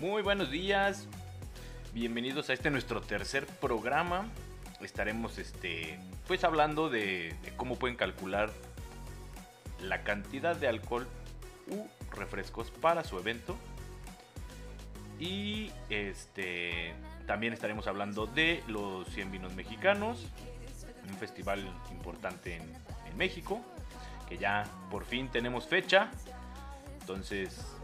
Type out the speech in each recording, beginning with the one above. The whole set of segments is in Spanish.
Muy buenos días. Bienvenidos a este nuestro tercer programa. Estaremos este pues hablando de, cómo pueden calcular la cantidad de alcohol u refrescos para su evento. Y este también estaremos hablando de los 100 vinos mexicanos, un festival importante en México, que ya por fin tenemos fecha. Entonces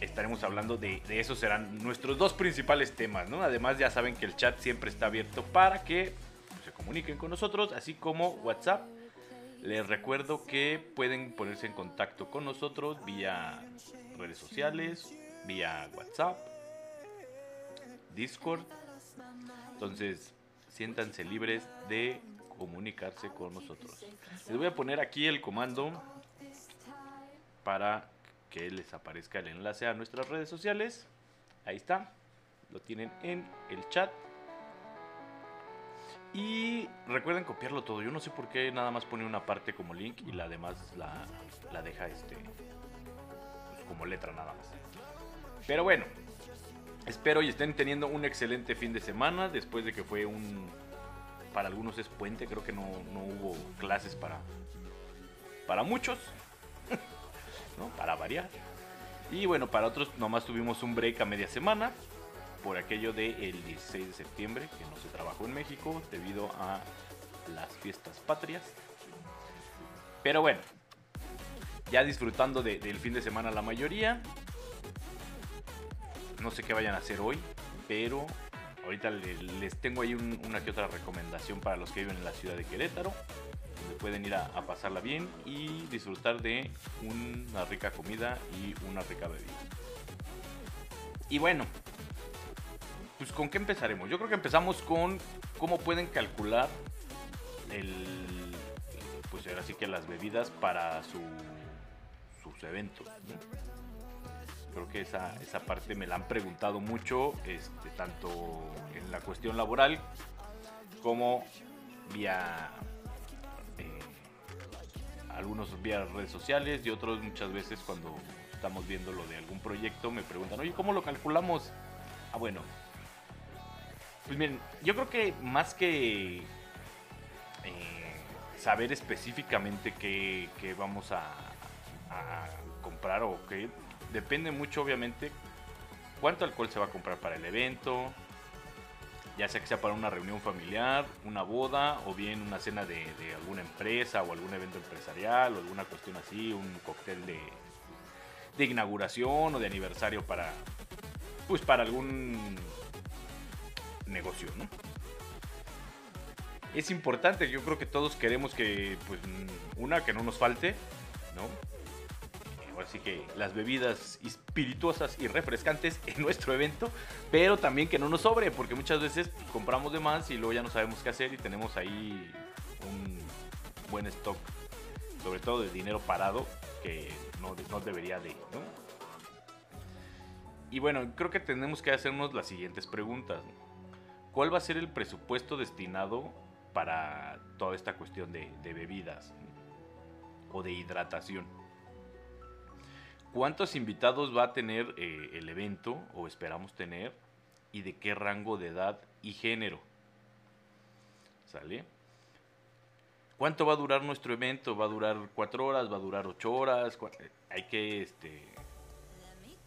estaremos hablando de, de esos serán nuestros dos principales temas, ¿no? Además ya saben que el chat siempre está abierto para que pues, se comuniquen con nosotros, así como WhatsApp. Les recuerdo que pueden ponerse en contacto con nosotros vía redes sociales, vía WhatsApp, Discord. Entonces, siéntanse libres de comunicarse con nosotros. Les voy a poner aquí el comando para que les aparezca el enlace a nuestras redes sociales. Ahí está. Lo tienen en el chat. Y recuerden copiarlo todo. Yo no sé por qué nada más pone una parte como link y la demás la, la deja este pues, como letra nada más. Pero bueno, espero y estén teniendo un excelente fin de semana después de que fue un para algunos es puente, creo que no, no hubo clases para para muchos. Para variar. Y bueno, para otros nomás tuvimos un break a media semana por aquello del 16 de septiembre, que no se trabajó en México debido a las fiestas patrias. Pero bueno, ya disfrutando de, del fin de semana la mayoría. No sé qué vayan a hacer hoy, pero ahorita les tengo ahí un, una que otra recomendación para los que viven en la ciudad de Querétaro pueden ir a, pasarla bien y disfrutar de una rica comida y una rica bebida. Y bueno, pues con qué empezaremos? Yo creo que empezamos con cómo pueden calcular el pues ahora sí que las bebidas para su, sus eventos. Creo que esa, esa parte me la han preguntado mucho, este, tanto en la cuestión laboral como vía algunos vía redes sociales y otros muchas veces cuando estamos viendo lo de algún proyecto me preguntan, oye, ¿cómo lo calculamos? Ah, bueno. Pues miren, yo creo que más que eh, saber específicamente qué, vamos a, comprar o qué, depende mucho obviamente cuánto alcohol se va a comprar para el evento, ya sea que sea para una reunión familiar, una boda o bien una cena de, de, alguna empresa o algún evento empresarial o alguna cuestión así, un cóctel de, de inauguración o de aniversario para, pues para algún negocio, ¿no? Es importante, yo creo que todos queremos que, pues, una, que no nos falte, ¿no? Así que las bebidas espirituosas y refrescantes en nuestro evento, pero también que no nos sobre, porque muchas veces compramos de más y luego ya no sabemos qué hacer y tenemos ahí un buen stock, sobre todo de dinero parado, que no, no debería de, ¿no? Y bueno, creo que tenemos que hacernos las siguientes preguntas. ¿Cuál va a ser el presupuesto destinado para toda esta cuestión de bebidas o de hidratación? ¿Cuántos invitados va a tener eh, el evento o esperamos tener? ¿Y de qué rango de edad y género? ¿Sale? ¿Cuánto va a durar nuestro evento? ¿Va a durar cuatro horas? ¿Va a durar ocho horas? Hay que este,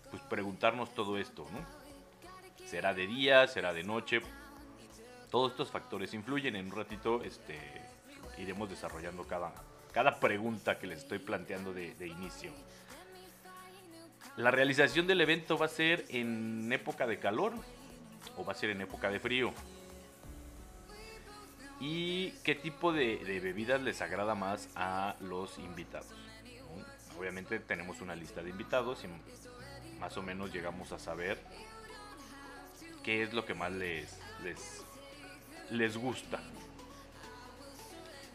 pues preguntarnos todo esto, ¿no? ¿Será de día? ¿Será de noche? Todos estos factores influyen. En un ratito este, iremos desarrollando cada, pregunta que les estoy planteando de inicio. La realización del evento va a ser en época de calor o va a ser en época de frío. ¿Y qué tipo de, bebidas les agrada más a los invitados? Obviamente tenemos una lista de invitados y más o menos llegamos a saber qué es lo que más les, les, les gusta.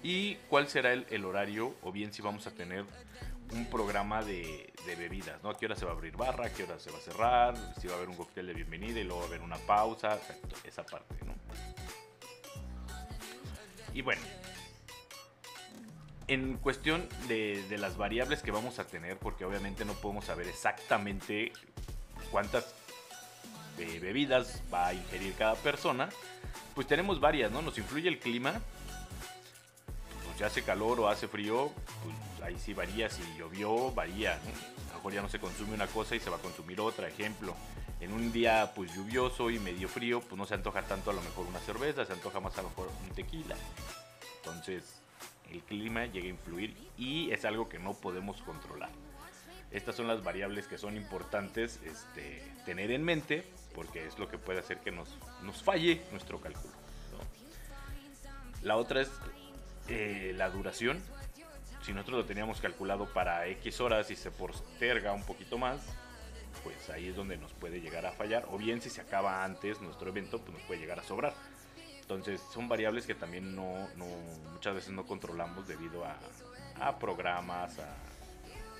Y cuál será el, el horario o bien si vamos a tener un programa de, bebidas, ¿no? ¿A qué hora se va a abrir barra? ¿A qué hora se va a cerrar? Si va a haber un cóctel de bienvenida y luego va a haber una pausa, esa parte, ¿no? Y bueno, en cuestión de, las variables que vamos a tener, porque obviamente no podemos saber exactamente cuántas de bebidas va a ingerir cada persona, pues tenemos varias, ¿no? Nos influye el clima, pues si hace calor o hace frío, pues ahí sí varía, si llovió, varía, ¿no? A lo mejor ya no se consume una cosa y se va a consumir otra, ejemplo. En un día pues lluvioso y medio frío, pues no se antoja tanto a lo mejor una cerveza, se antoja más a lo mejor un tequila. Entonces, el clima llega a influir y es algo que no podemos controlar. Estas son las variables que son importantes este, tener en mente porque es lo que puede hacer que nos, nos falle nuestro cálculo. La otra es eh, la duración. Si nosotros lo teníamos calculado para X horas y se posterga un poquito más, pues ahí es donde nos puede llegar a fallar. O bien si se acaba antes nuestro evento, pues nos puede llegar a sobrar. Entonces son variables que también no, muchas veces no controlamos debido a, a programas, a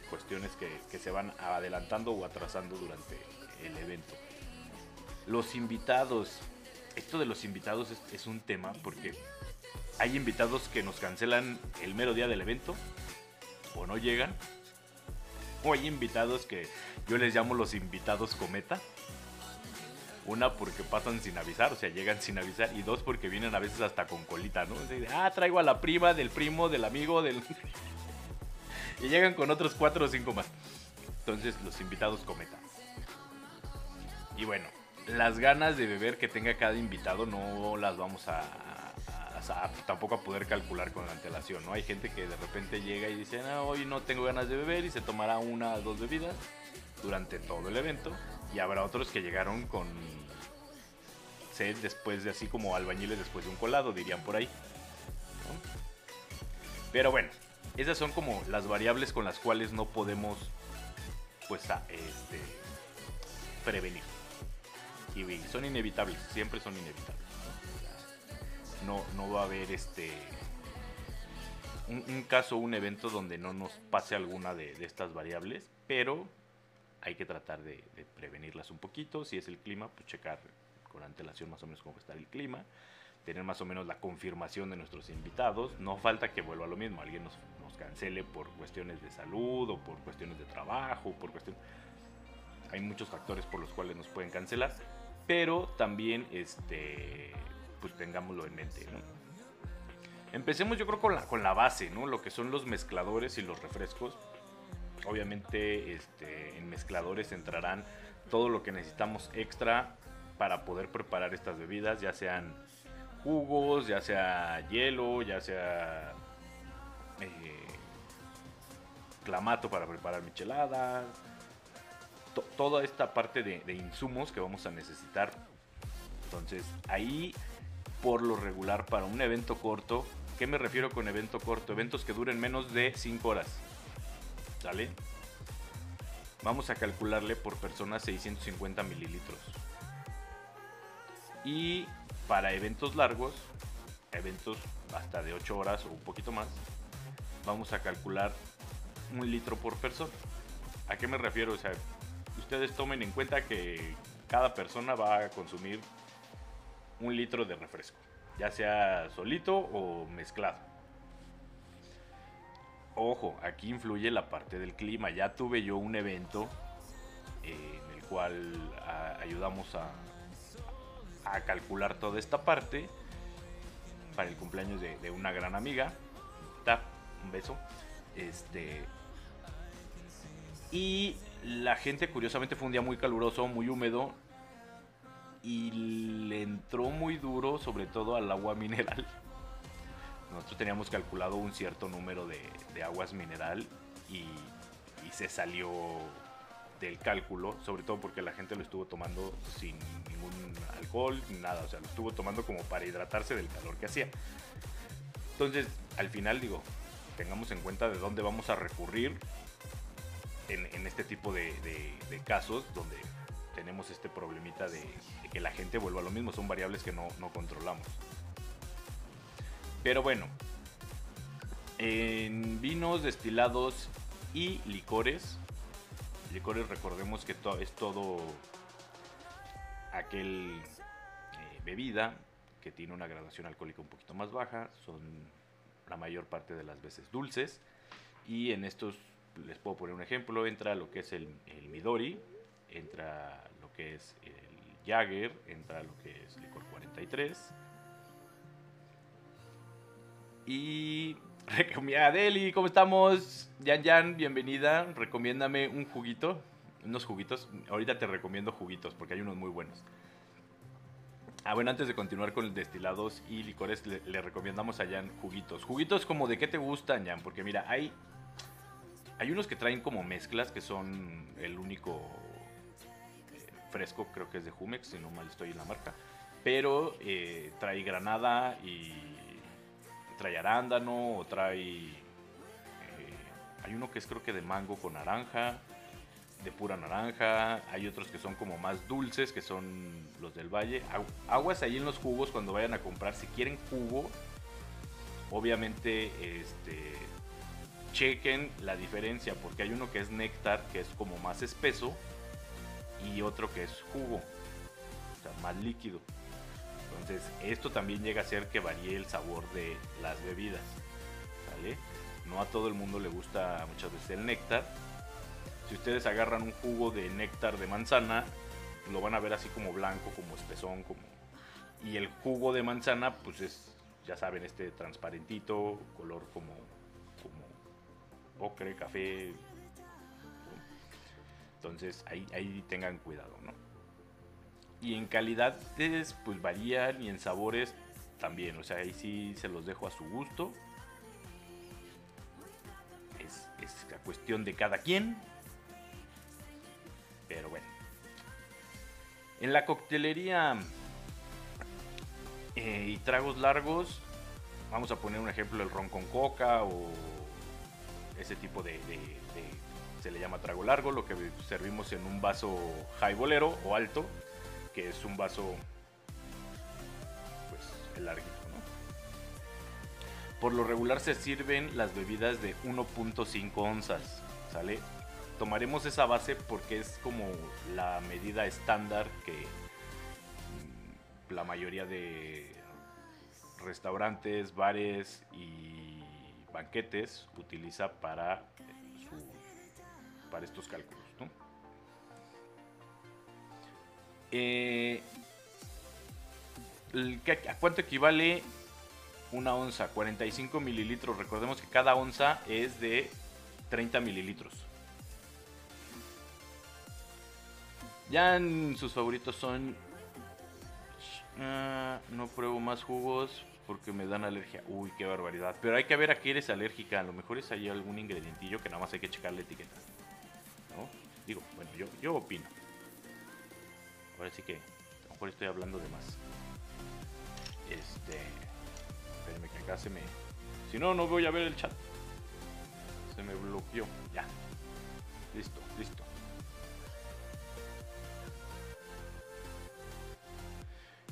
cuestiones que, que, se van adelantando o atrasando durante el evento. Los invitados, esto de los invitados es un tema porque hay invitados que nos cancelan el mero día del evento o no llegan. O hay invitados que yo les llamo los invitados cometa. Una porque pasan sin avisar, o sea, llegan sin avisar. Y dos porque vienen a veces hasta con colita, ¿no? ah, traigo a la prima, del primo, del amigo, del... y llegan con otros cuatro o cinco más. Entonces, los invitados cometa. Y bueno, las ganas de beber que tenga cada invitado no las vamos a, tampoco a poder calcular con la antelación, ¿no? Hay gente que de repente llega y dice, hoy no tengo ganas de beber y se tomará una o dos bebidas durante todo el evento. Y habrá otros que llegaron con sed después de así como albañiles después de un colado, dirían por ahí. Pero bueno, esas son como las variables con las cuales no podemos pues este, prevenir. Y son inevitables, siempre son inevitables. No, no va a haber este un, un caso, un evento donde no nos pase alguna de, estas variables, pero hay que tratar de, prevenirlas un poquito. Si es el clima, pues checar con antelación más o menos cómo está el clima. Tener más o menos la confirmación de nuestros invitados. No falta que vuelva lo mismo. Alguien nos, nos cancele por cuestiones de salud o por cuestiones de trabajo. Por cuestiones... Hay muchos factores por los cuales nos pueden cancelar. Pero también este, pues tengámoslo en mente. Empecemos yo creo con la, con la base, ¿no? lo que son los mezcladores y los refrescos Obviamente este, en mezcladores entrarán todo lo que necesitamos extra para poder preparar estas bebidas, ya sean jugos, ya sea hielo, ya sea eh, clamato para preparar micheladas, toda esta parte de, insumos que vamos a necesitar. Entonces ahí por lo regular para un evento corto, ¿qué me refiero con evento corto? Eventos que duren menos de 5 horas. ¿Sale? Vamos a calcularle por persona 650 mililitros. Y para eventos largos, eventos hasta de 8 horas o un poquito más, vamos a calcular un litro por persona. ¿A qué me refiero? O sea, ustedes tomen en cuenta que cada persona va a consumir un litro de refresco, ya sea solito o mezclado. Ojo, aquí influye la parte del clima. Ya tuve yo un evento eh, en el cual ayudamos a, calcular toda esta parte para el cumpleaños de, una gran amiga. un beso. Este. Y la gente, curiosamente, fue un día muy caluroso, muy húmedo. Y le entró muy duro, sobre todo al agua mineral nosotros teníamos calculado un cierto número de, aguas mineral y, se salió del cálculo, sobre todo porque la gente lo estuvo tomando sin ningún alcohol, nada, o sea, lo estuvo tomando como para hidratarse del calor que hacía. Entonces, al final digo, tengamos en cuenta de dónde vamos a recurrir en, este tipo de, casos donde tenemos este problemita de, que la gente vuelva a lo mismo, son variables que no controlamos. Pero bueno, en vinos, destilados y licores. Licores, recordemos que es todo aquel eh, bebida que tiene una graduación alcohólica un poquito más baja. Son la mayor parte de las veces dulces. Y en estos les puedo poner un ejemplo. Entra lo que es el Midori, entra lo que es el Jagger, entra lo que es licor 43. Y Adeli, ¿cómo estamos? Yan Yan, bienvenida. Recomiéndame un juguito, unos juguitos. Ahorita te recomiendo juguitos porque hay unos muy buenos. Ah, bueno, antes de continuar con destilados y licores, le, recomendamos a Jan juguitos. Juguitos como de qué te gustan, Jan, porque mira, hay, hay unos que traen como mezclas que son el único fresco, creo que es de Jumex, si no mal estoy en la marca. Pero eh, trae granada y trae arándano o trae... Eh, hay uno que es creo que de mango con naranja de pura naranja, hay otros que son como más dulces, que son los del valle. Aguas ahí en los jugos cuando vayan a comprar, si quieren jugo, obviamente este, chequen la diferencia, porque hay uno que es néctar, que es como más espeso, y otro que es jugo, o sea, más líquido. Entonces, esto también llega a ser que varíe el sabor de las bebidas. No a todo el mundo le gusta muchas veces el néctar si ustedes agarran un jugo de néctar de manzana, lo van a ver así como blanco, como espesón, como... Y el jugo de manzana, pues es, ya saben, este transparentito, color como, como ocre, café. Entonces ahí, tengan cuidado, ¿no? Y en calidades, pues varían y en sabores también. O sea, ahí sí se los dejo a su gusto. Es, es la cuestión de cada quien. Pero bueno. En la coctelería eh, y tragos largos, vamos a poner un ejemplo el ron con coca o ese tipo de, se le llama trago largo, lo que servimos en un vaso highbolero o alto, que es un vaso pues el larguito, Por lo regular se sirven las bebidas de 1.5 onzas, ¿sale? tomaremos esa base porque es como la medida estándar que mm, la mayoría de restaurantes, bares y banquetes utiliza para, para estos cálculos. Eh, ¿A cuánto equivale una onza? 45 mililitros. Recordemos que cada onza es de 30 mililitros. Ya en sus favoritos son. Ah, no pruebo más jugos porque me dan alergia. Uy, qué barbaridad. Pero hay que ver a qué eres alérgica. A lo mejor es ahí algún ingredientillo que nada más hay que checar la etiqueta. Digo, bueno, yo, yo opino. Ahora sí que a lo mejor estoy hablando de más. Este. Espérenme que acá se me. Si no, no voy a ver el chat. Se me bloqueó. Ya. Listo, listo.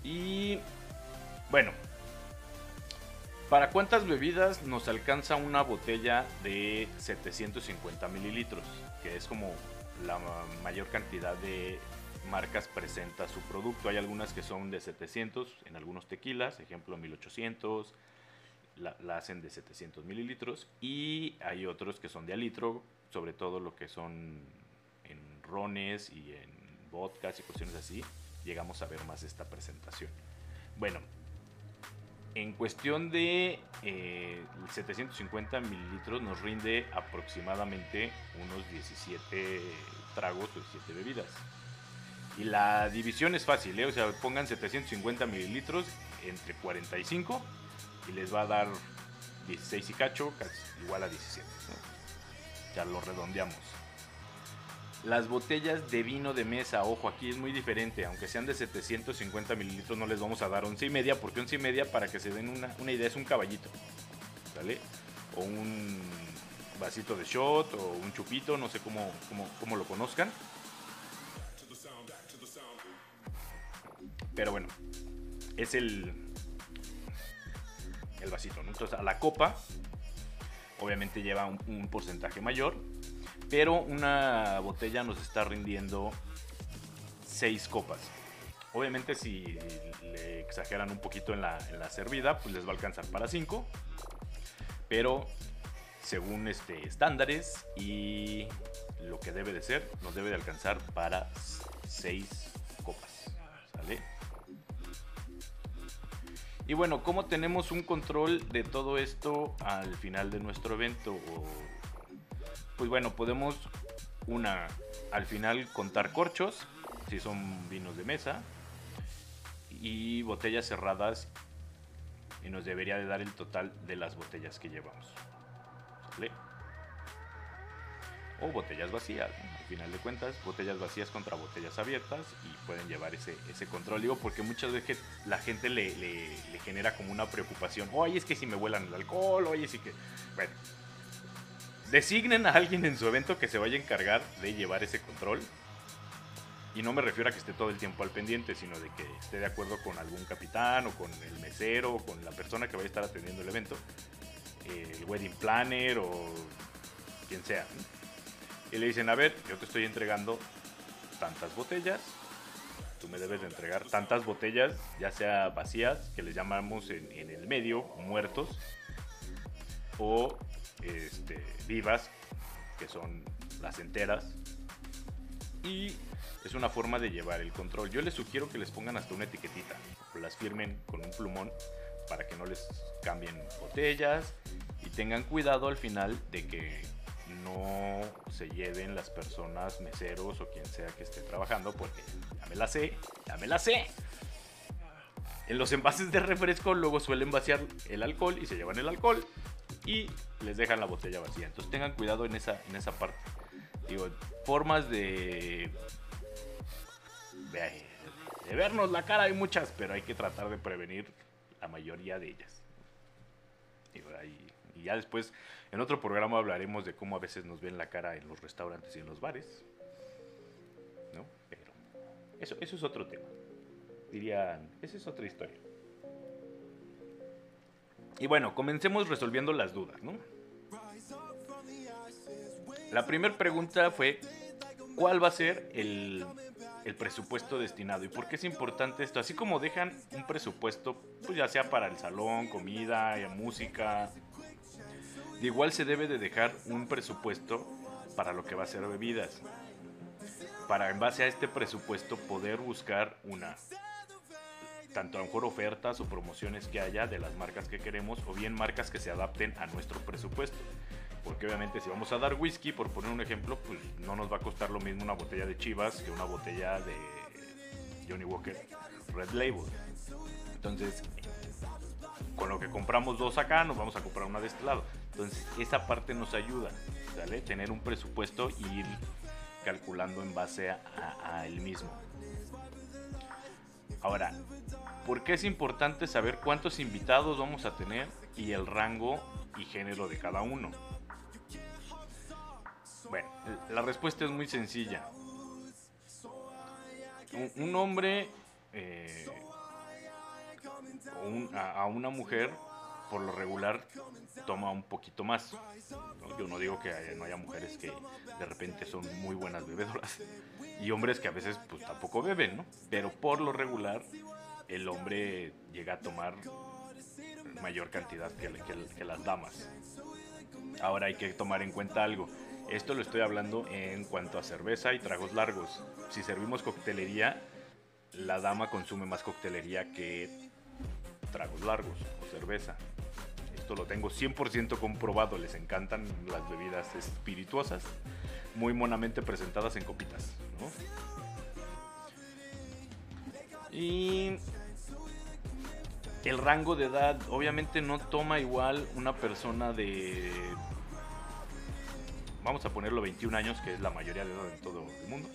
Y bueno, ¿para cuántas bebidas nos alcanza una botella de 750 mililitros? Que es como la mayor cantidad de marcas presenta su producto. Hay algunas que son de 700 en algunos tequilas, ejemplo 1800, la, hacen de 700 mililitros. Y hay otros que son de a litro, sobre todo lo que son en rones y en vodkas y cuestiones así llegamos a ver más esta presentación. Bueno, en cuestión de 750 eh, mililitros nos rinde aproximadamente unos 17 tragos o 17 bebidas. Y la división es fácil, ¿eh? o sea, pongan 750 mililitros entre 45 y les va a dar 16 y cacho, igual a 17. Ya lo redondeamos. Las botellas de vino de mesa, ojo, aquí es muy diferente. Aunque sean de 750 mililitros, no les vamos a dar once y media, porque once y media, para que se den una, idea, es un caballito. ¿Vale? O un vasito de shot, o un chupito, no sé cómo, cómo, lo conozcan. Pero bueno, es el, el vasito. Entonces, a la copa, obviamente lleva un porcentaje mayor pero una botella nos está rindiendo 6 copas. Obviamente si le exageran un poquito en la, servida, pues les va a alcanzar para 5. Pero según este, estándares y lo que debe de ser, nos debe de alcanzar para 6 copas. ¿Sale? Y bueno, ¿cómo tenemos un control de todo esto al final de nuestro evento? Pues bueno, podemos una al final contar corchos, si son vinos de mesa, y botellas cerradas, y nos debería de dar el total de las botellas que llevamos. ¿Sale? o botellas vacías. Al final de cuentas, botellas vacías contra botellas abiertas y pueden llevar ese, ese control. Digo, porque muchas veces la gente le, le, genera como una preocupación. Oye, es que si me vuelan el alcohol, oye, sí que... Bueno, designen a alguien en su evento que se vaya a encargar de llevar ese control. Y no me refiero a que esté todo el tiempo al pendiente, sino de que esté de acuerdo con algún capitán o con el mesero o con la persona que vaya a estar atendiendo el evento. El wedding planner o quien sea y le dicen, a ver, yo te estoy entregando tantas botellas, tú me debes de entregar tantas botellas, ya sea vacías, que les llamamos en, el medio, muertos, o este, vivas, que son las enteras. Y es una forma de llevar el control. Yo les sugiero que les pongan hasta una etiquetita, o las firmen con un plumón para que no les cambien botellas y tengan cuidado al final de que no se lleven las personas, meseros o quien sea que esté trabajando, porque ya me la sé, ya me la sé. En los envases de refresco luego suelen vaciar el alcohol y se llevan el alcohol y les dejan la botella vacía. Entonces tengan cuidado en esa, en esa parte. Digo, formas de, vernos la cara hay muchas, pero hay que tratar de prevenir la mayoría de ellas. y ya después en otro programa hablaremos de cómo a veces nos ven la cara en los restaurantes y en los bares. ¿No? Pero eso, eso es otro tema. Dirían, esa es otra historia. Y bueno, comencemos resolviendo las dudas, ¿no? La primera pregunta fue, ¿cuál va a ser el, presupuesto destinado? ¿Y por qué es importante esto? Así como dejan un presupuesto, pues ya sea para el salón, comida, música, igual se debe de dejar un presupuesto para lo que va a ser bebidas. Para en base a este presupuesto poder buscar una tanto a lo mejor ofertas o promociones que haya de las marcas que queremos o bien marcas que se adapten a nuestro presupuesto. Porque obviamente si vamos a dar whisky, por poner un ejemplo, pues no nos va a costar lo mismo una botella de Chivas que una botella de Johnny Walker Red Label. Entonces, con lo que compramos dos acá, nos vamos a comprar una de este lado. Entonces, esa parte nos ayuda, ¿sale? Tener un presupuesto y ir calculando en base a, él mismo. Ahora, ¿por qué es importante saber cuántos invitados vamos a tener y el rango y género de cada uno? Bueno, la respuesta es muy sencilla. Un, hombre eh, a, una mujer, por lo regular, toma un poquito más. Yo no digo que no haya mujeres que de repente son muy buenas bebedoras y hombres que a veces pues tampoco beben, ¿no? Pero por lo regular, el hombre llega a tomar mayor cantidad que, las damas. Ahora hay que tomar en cuenta algo. Esto lo estoy hablando en cuanto a cerveza y tragos largos. Si servimos coctelería, la dama consume más coctelería que tragos largos o cerveza. Esto lo tengo 100% comprobado, les encantan las bebidas espirituosas, muy monamente presentadas en copitas. Y el rango de edad, obviamente no toma igual una persona de, vamos a ponerlo 21 años, que es la mayoría de edad en todo el mundo,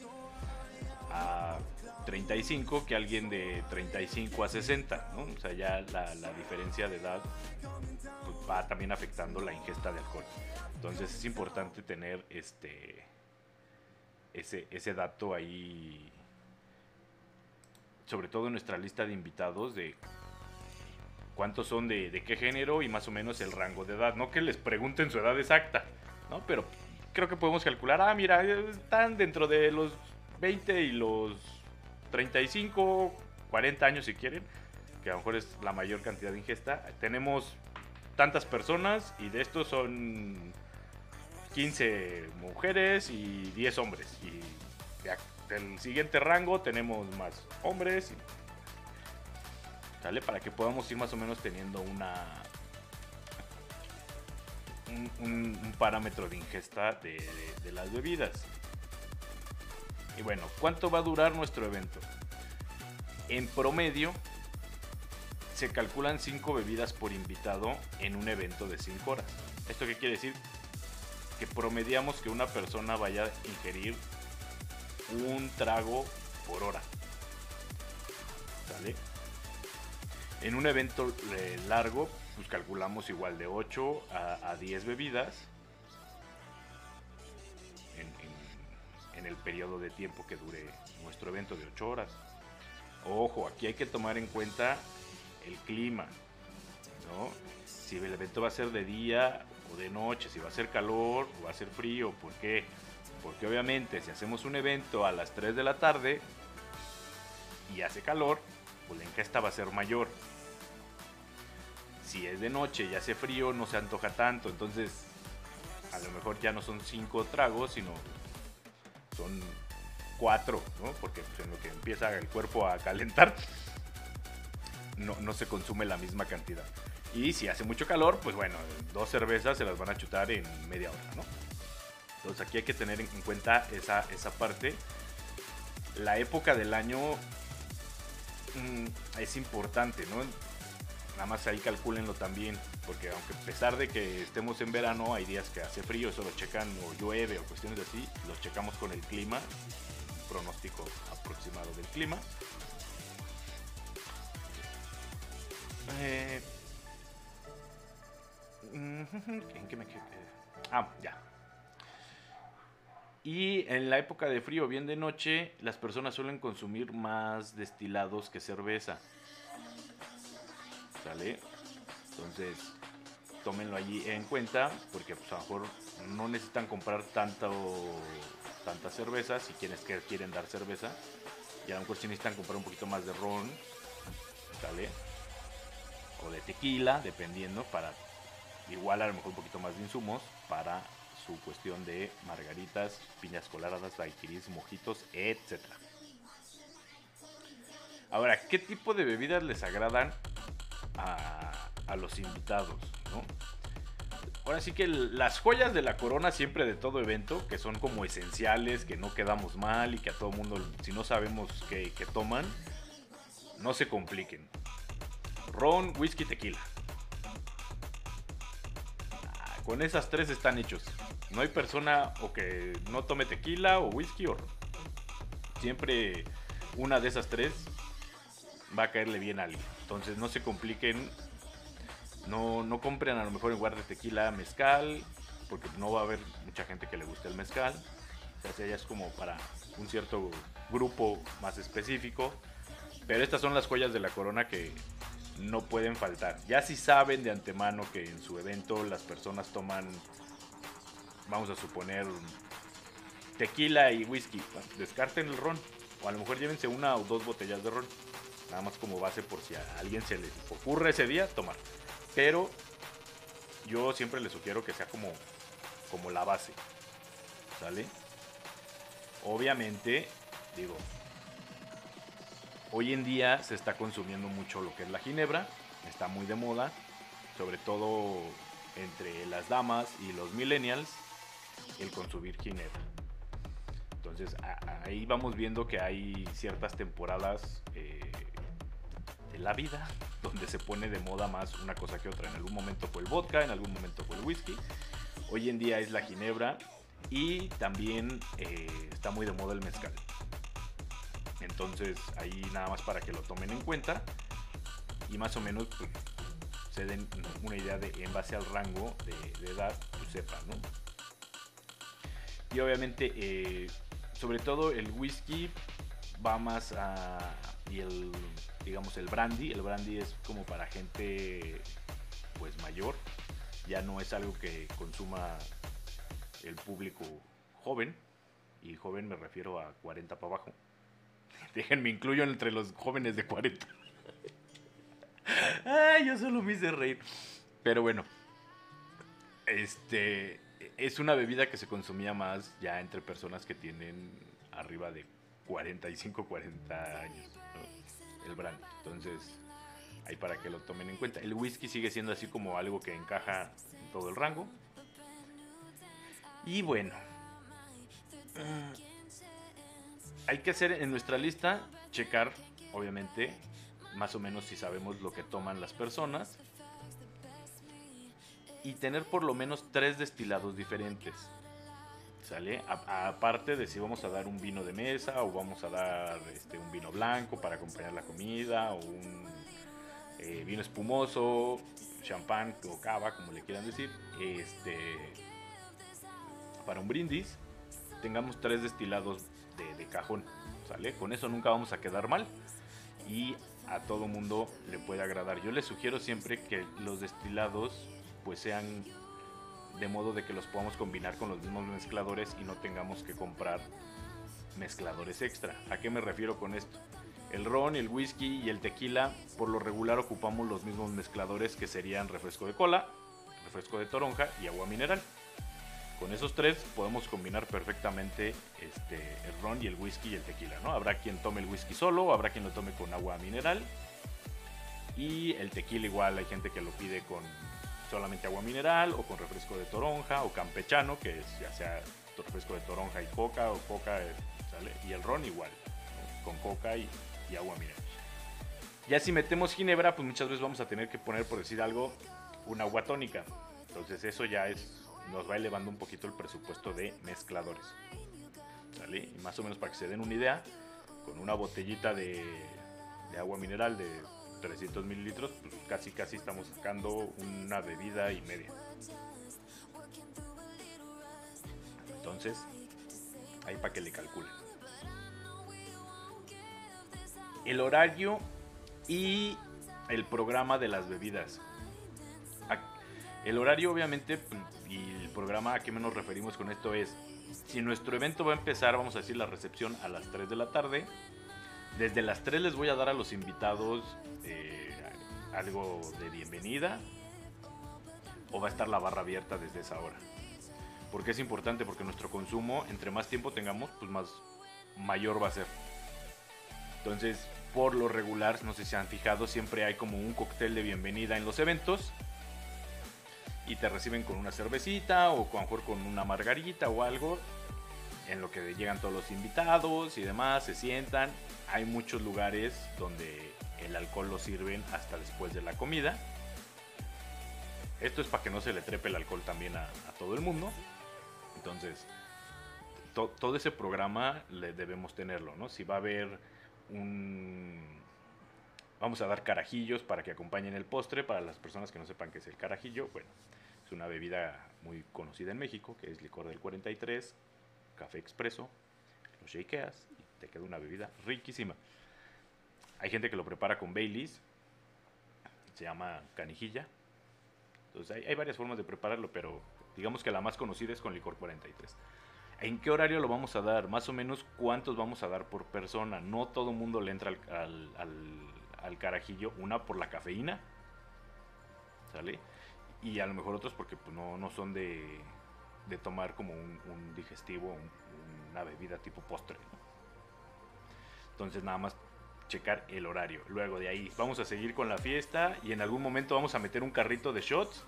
a 35 que alguien de 35 a 60, ¿no? O sea, ya la, diferencia de edad pues, va también afectando la ingesta de alcohol. Entonces es importante tener este ese, ese dato ahí, sobre todo en nuestra lista de invitados, de cuántos son de, de qué género y más o menos el rango de edad. No que les pregunten su edad exacta, ¿no? Pero creo que podemos calcular, ah, mira, están dentro de los 20 y los 35, 40 años si quieren, que a lo mejor es la mayor cantidad de ingesta. Tenemos tantas personas y de estos son 15 mujeres y 10 hombres. Y del siguiente rango tenemos más hombres Para que podamos ir más o menos teniendo una. Un, parámetro de ingesta de, de las bebidas. Y bueno, ¿cuánto va a durar nuestro evento? En promedio, se calculan 5 bebidas por invitado en un evento de 5 horas. ¿Esto qué quiere decir? Que promediamos que una persona vaya a ingerir un trago por hora. ¿Sale? En un evento eh, largo, pues calculamos igual de 8 a, 10 bebidas en, el periodo de tiempo que dure nuestro evento de 8 horas. Ojo, aquí hay que tomar en cuenta el clima. Si el evento va a ser de día o de noche, si va a ser calor o va a ser frío, ¿por qué? Porque obviamente si hacemos un evento a las 3 de la tarde y hace calor, pues la ingesta va a ser mayor. Si es de noche y hace frío, no se antoja tanto, entonces a lo mejor ya no son 5 tragos, sino son 4, ¿no? Porque pues, en lo que empieza el cuerpo a calentar, no, se consume la misma cantidad. Y si hace mucho calor, pues bueno, dos cervezas se las van a chutar en media hora, ¿no? Entonces aquí hay que tener en cuenta esa, esa parte. La época del año mm, es importante, ¿no? Nada más ahí calcúlenlo también, porque aunque a pesar de que estemos en verano, hay días que hace frío, eso lo checan o llueve o cuestiones así, los checamos con el clima, pronóstico aproximado del clima. Eh, ¿En qué me quedé? Ah, ya. Y en la época de frío, bien de noche, las personas suelen consumir más destilados que cerveza. Entonces, tómenlo allí en cuenta, porque pues, a lo mejor no necesitan comprar tanto, tanta cerveza si quienes quieren dar cerveza. Y a lo mejor si necesitan comprar un poquito más de ron, o de tequila, dependiendo, para igual a lo mejor un poquito más de insumos para su cuestión de margaritas, piñas coladas, daiquiris, mojitos, etc. Ahora, ¿qué tipo de bebidas les agradan a, los invitados? ¿no? Ahora sí que las joyas de la corona siempre de todo evento, que son como esenciales, que no quedamos mal y que a todo mundo, si no sabemos qué toman, no se compliquen ron, whisky, tequila. Ah, con esas tres están hechos. No hay persona o que no tome tequila o whisky o ron. Siempre una de esas tres va a caerle bien a alguien. Entonces no se compliquen. No, no compren a lo mejor en lugar de tequila mezcal. Porque no va a haber mucha gente que le guste el mezcal. O sea, ya es como para un cierto grupo más específico. Pero estas son las joyas de la corona que no pueden faltar. Ya si saben de antemano que en su evento las personas toman, vamos a suponer, tequila y whisky, descarten el ron. O a lo mejor llévense una o dos botellas de ron. Nada más como base por si a alguien se le ocurre ese día tomar. Pero yo siempre les sugiero que sea como, como la base. ¿Sale? Obviamente, digo, Hoy en día se está consumiendo mucho lo que es la ginebra, está muy de moda, sobre todo entre las damas y los millennials, el consumir ginebra. Entonces ahí vamos viendo que hay ciertas temporadas eh, la vida donde se pone de moda más una cosa que otra. En algún momento fue el vodka, en algún momento fue el whisky. Hoy en día es la ginebra y también eh, está muy de moda el mezcal. Entonces ahí nada más para que lo tomen en cuenta y más o menos pues, se den una idea de en base al rango de, edad, pues sepan, ¿no? Y obviamente, eh, sobre todo el whisky va más a... y el, digamos, el brandy, el brandy es como para gente pues mayor, ya no es algo que consuma el público joven, y joven me refiero a 40 para abajo. Déjenme incluyo entre los jóvenes de 40. Ay, yo solo me hice reír. Pero bueno. Este. Es una bebida que se consumía más ya entre personas que tienen arriba de 45, 40 años. El brandy. Entonces, Ahí para que lo tomen en cuenta. El whisky sigue siendo así como algo que encaja en todo el rango. Y bueno. mm, hay que hacer en nuestra lista, checar, obviamente, más o menos si sabemos lo que toman las personas. Y tener por lo menos tres destilados diferentes. ¿Sale? Aparte de si vamos a dar un vino de mesa o vamos a dar este, un vino blanco para acompañar la comida o un eh, vino espumoso, champán o cava, como le quieran decir. Este, para un brindis, tengamos tres destilados de, de cajón. ¿Sale? Con eso nunca vamos a quedar mal y a todo mundo le puede agradar. Yo les sugiero siempre que los destilados pues sean de modo de que los podamos combinar con los mismos mezcladores y no tengamos que comprar mezcladores extra. ¿A qué me refiero con esto? El ron, el whisky y el tequila por lo regular ocupamos los mismos mezcladores que serían refresco de cola, refresco de toronja y agua mineral. Con esos tres podemos combinar perfectamente este, el ron y el whisky y el tequila, ¿no? Habrá quien tome el whisky solo, habrá quien lo tome con agua mineral. Y el tequila igual, hay gente que lo pide con solamente agua mineral o con refresco de toronja o campechano, que es ya sea refresco de toronja y coca o coca, eh, ¿sale? Y el ron igual, con coca y, y agua mineral. Ya si metemos ginebra, pues muchas veces vamos a tener que poner, por decir algo, una agua tónica. Entonces eso ya es, nos va elevando un poquito el presupuesto de mezcladores. ¿Sale? Y más o menos para que se den una idea, con una botellita de, de agua mineral de 300 mililitros, pues casi casi estamos sacando una bebida y media. Entonces, ahí para que le calculen. El horario y el programa de las bebidas. El horario obviamente pues, y el programa a qué nos referimos con esto es, si nuestro evento va a empezar, vamos a decir, la recepción a las 3 de la tarde, desde las 3 les voy a dar a los invitados eh, algo de bienvenida o va a estar la barra abierta desde esa hora. Porque es importante porque nuestro consumo, entre más tiempo tengamos, pues más mayor va a ser. Entonces, por lo regular, no sé si se han fijado, siempre hay como un cóctel de bienvenida en los eventos. Y te reciben con una cervecita o mejor con una margarita o algo. En lo que llegan todos los invitados y demás, se sientan. Hay muchos lugares donde el alcohol lo sirven hasta después de la comida. Esto es para que no se le trepe el alcohol también a, todo el mundo. Entonces, to- todo ese programa le debemos tenerlo, ¿no? Si va a haber un... Vamos a dar carajillos para que acompañen el postre. Para las personas que no sepan qué es el carajillo, bueno, es una bebida muy conocida en México, que es licor del 43, café expreso, lo shakeas y te queda una bebida riquísima. Hay gente que lo prepara con Baileys, se llama canijilla. Entonces hay, varias formas de prepararlo, pero digamos que la más conocida es con licor 43. ¿En qué horario lo vamos a dar? Más o menos cuántos vamos a dar por persona. No todo mundo le entra al- al carajillo. Una por la cafeína. ¿Sale? Y a lo mejor otros porque pues, no, no son de, de tomar como un, digestivo, un- una bebida tipo postre. Entonces nada más checar el horario. Luego de ahí vamos a seguir con la fiesta y en algún momento vamos a meter un carrito de shots.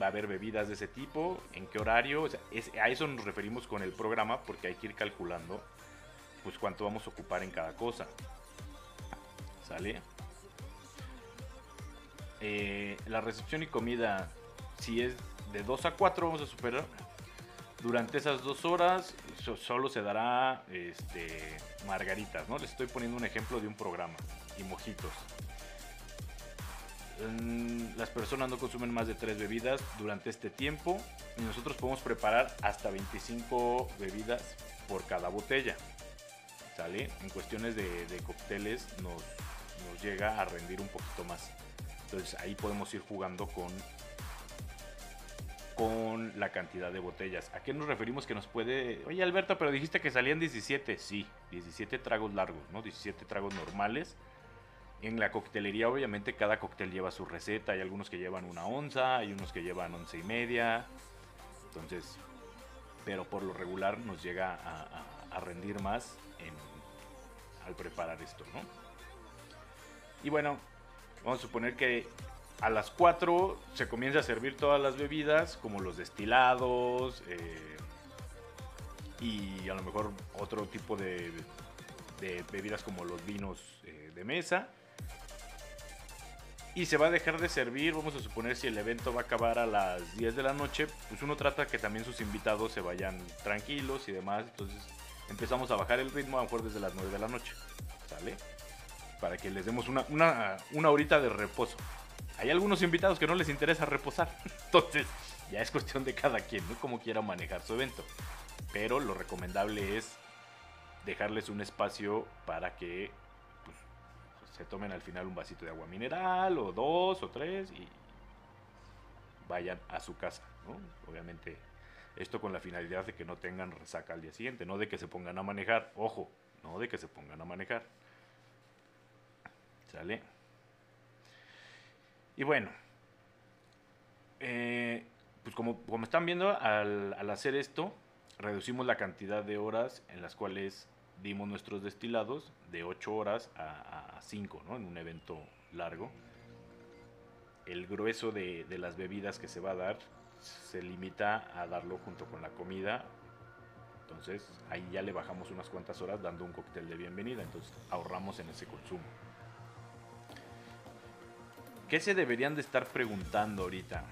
Va a haber bebidas de ese tipo, en qué horario. Es- a eso nos referimos con el programa porque hay que ir calculando pues cuánto vamos a ocupar en cada cosa. ¿Sale? Eh, la recepción y comida, si es de 2 a 4, vamos a superar. Durante esas dos horas so- solo se dará este, margaritas, ¿no? Les estoy poniendo un ejemplo de un programa y mojitos. Mm, Las personas no consumen más de tres bebidas durante este tiempo y nosotros podemos preparar hasta 25 bebidas por cada botella. ¿Sale? En cuestiones de, de cócteles nos llega a rendir un poquito más. Entonces ahí podemos ir jugando con con la cantidad de botellas. ¿A qué nos referimos que nos puede... Oye Alberto, pero dijiste que salían 17. Sí, 17 tragos largos, ¿no? 17 tragos normales. En la coctelería obviamente cada cóctel lleva su receta. Hay algunos que llevan una onza, hay unos que llevan once y media. Entonces, pero por lo regular nos llega a, a- rendir más en- al preparar esto, ¿no? Y bueno, vamos a suponer que a las 4 se comienza a servir todas las bebidas, como los destilados eh, y a lo mejor otro tipo de, bebidas como los vinos eh, de mesa. Y se va a dejar de servir, vamos a suponer si el evento va a acabar a las 10 de la noche, pues uno trata que también sus invitados se vayan tranquilos y demás. Entonces empezamos a bajar el ritmo a lo mejor desde las 9 de la noche. ¿Sale? Para que les demos una, una, una horita de reposo. Hay algunos invitados que no les interesa reposar. Entonces, ya es cuestión de cada quien, ¿no? Como quiera manejar su evento. Pero lo recomendable es dejarles un espacio para que pues, se tomen al final un vasito de agua mineral, o dos, o tres, y vayan a su casa, ¿no? Obviamente, esto con la finalidad de que no tengan resaca al día siguiente, no de que se pongan a manejar, ojo, no de que se pongan a manejar. ¿Sale? Y bueno, eh, pues como, como, están viendo, al, al, hacer esto, reducimos la cantidad de horas en las cuales dimos nuestros destilados de 8 horas a, a 5, ¿no? En un evento largo. El grueso de, de las bebidas que se va a dar se limita a darlo junto con la comida. Entonces ahí ya le bajamos unas cuantas horas dando un cóctel de bienvenida. Entonces ahorramos en ese consumo. ¿Qué se deberían de estar preguntando ahorita?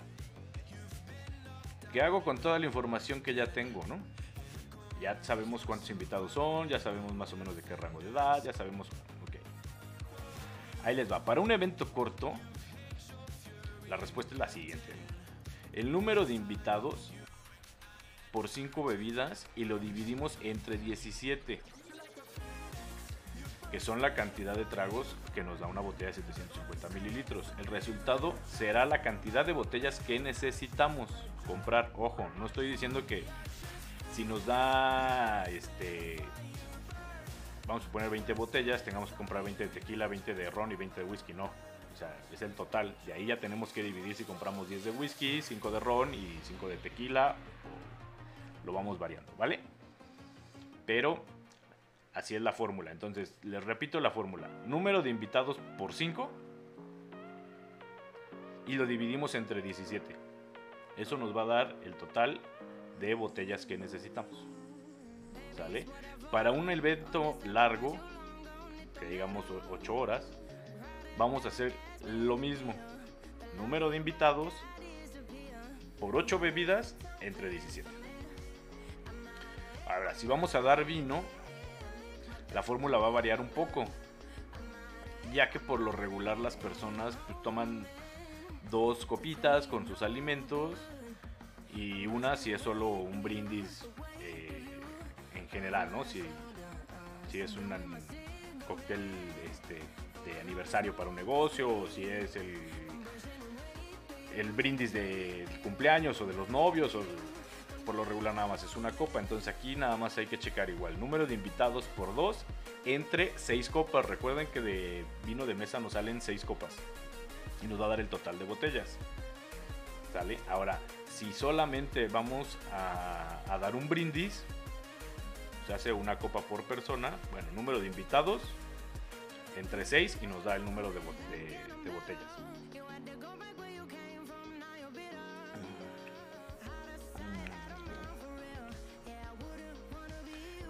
¿Qué hago con toda la información que ya tengo, no? Ya sabemos cuántos invitados son, ya sabemos más o menos de qué rango de edad, ya sabemos... Ahí les va. Para un evento corto, la respuesta es la siguiente. El número de invitados por 5 bebidas y lo dividimos entre 17 que son la cantidad de tragos que nos da una botella de 750 mililitros. El resultado será la cantidad de botellas que necesitamos comprar. Ojo, no estoy diciendo que si nos da este vamos a poner 20 botellas, tengamos que comprar 20 de tequila, 20 de ron y 20 de whisky, no. O sea, es el total. De ahí ya tenemos que dividir si compramos 10 de whisky, 5 de ron y 5 de tequila. Lo vamos variando, ¿vale? Pero Así es la fórmula. Entonces, les repito la fórmula. Número de invitados por 5. Y lo dividimos entre 17. Eso nos va a dar el total de botellas que necesitamos. ¿Sale? Para un evento largo, que digamos 8 horas, vamos a hacer lo mismo. Número de invitados por 8 bebidas entre 17. Ahora, si vamos a dar vino, la fórmula va a variar un poco. Ya que por lo regular las personas pues, toman dos copitas con sus alimentos y una si es solo un brindis eh, en general, ¿no? Si, si es un cóctel este, de aniversario para un negocio o si es el, el brindis del cumpleaños o de los novios o por lo regular nada más es una copa. Entonces aquí nada más hay que checar igual. Número de invitados por dos entre seis copas. Recuerden que de vino de mesa nos salen seis copas. Y nos va a dar el total de botellas. ¿Sale? Ahora, si solamente vamos a, dar un brindis, se hace una copa por persona. Bueno, número de invitados entre 6 y nos da el número de botellas.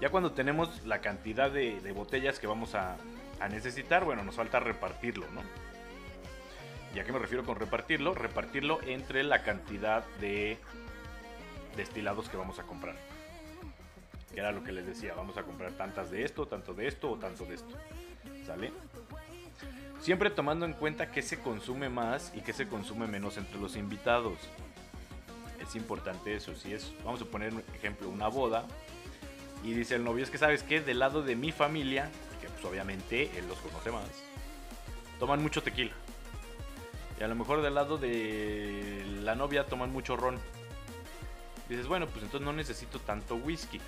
Ya cuando tenemos la cantidad de, botellas que vamos a, necesitar, bueno, nos falta repartirlo, ¿no? ¿Y a qué me refiero con repartirlo? Repartirlo entre la cantidad de destilados que vamos a comprar. Que era lo que les decía, vamos a comprar tantas de esto, tanto de esto o tanto de esto. ¿Sale? Siempre tomando en cuenta qué se consume más y qué se consume menos entre los invitados. Es importante eso. Si es, vamos a poner un ejemplo, una boda, y dice el novio, es que sabes que del lado de mi familia, que pues obviamente él los conoce más, toman mucho tequila. Y a lo mejor del lado de la novia toman mucho ron. dices, bueno, pues entonces no necesito tanto whisky.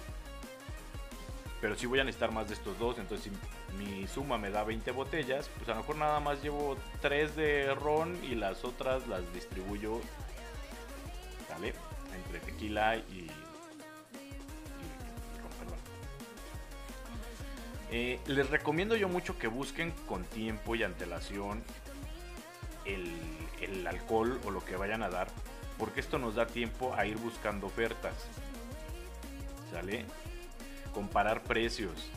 Pero si voy a necesitar más de estos dos. Entonces si mi suma me da 20 botellas, pues a lo mejor nada más llevo 3 de ron y las otras las distribuyo. ¿Vale? Entre tequila y Eh, les recomiendo yo mucho que busquen con tiempo y antelación el, alcohol o lo que vayan a dar, porque esto nos da tiempo a ir buscando ofertas. ¿Sale? Comparar precios.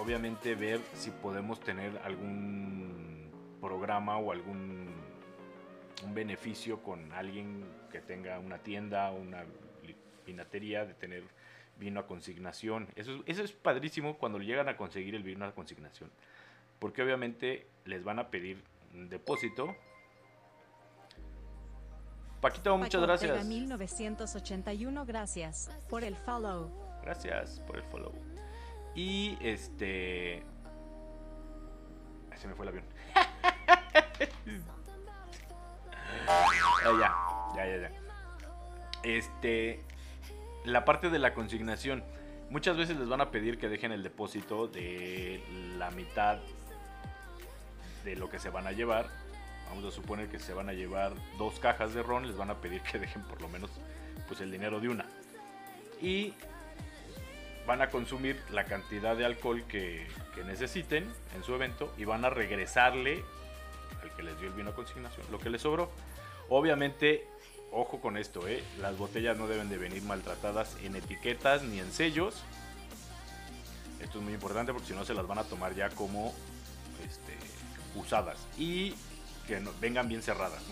Obviamente ver si podemos tener algún programa o algún un beneficio con alguien que tenga una tienda una vinatería de tener vino a consignación. Eso, eso es padrísimo cuando llegan a conseguir el vino a consignación. Porque obviamente les van a pedir un depósito. Paquito, muchas gracias. Ortega 1981, gracias por el follow. Gracias por el follow. Y este. Se me fue el avión. Ah, ya, ya, ya, ya. Este. La parte de la consignación. Muchas veces les van a pedir que dejen el depósito de la mitad de lo que se van a llevar. Vamos a suponer que se van a llevar dos cajas de ron, les van a pedir que dejen por lo menos pues el dinero de una. Y van a consumir la cantidad de alcohol que, que necesiten en su evento y van a regresarle al que les dio el vino a consignación lo que les sobró. Obviamente, ojo con esto, ¿eh? las botellas no deben de venir maltratadas en etiquetas ni en sellos. Esto es muy importante porque si no se las van a tomar ya como este, usadas y que vengan bien cerradas.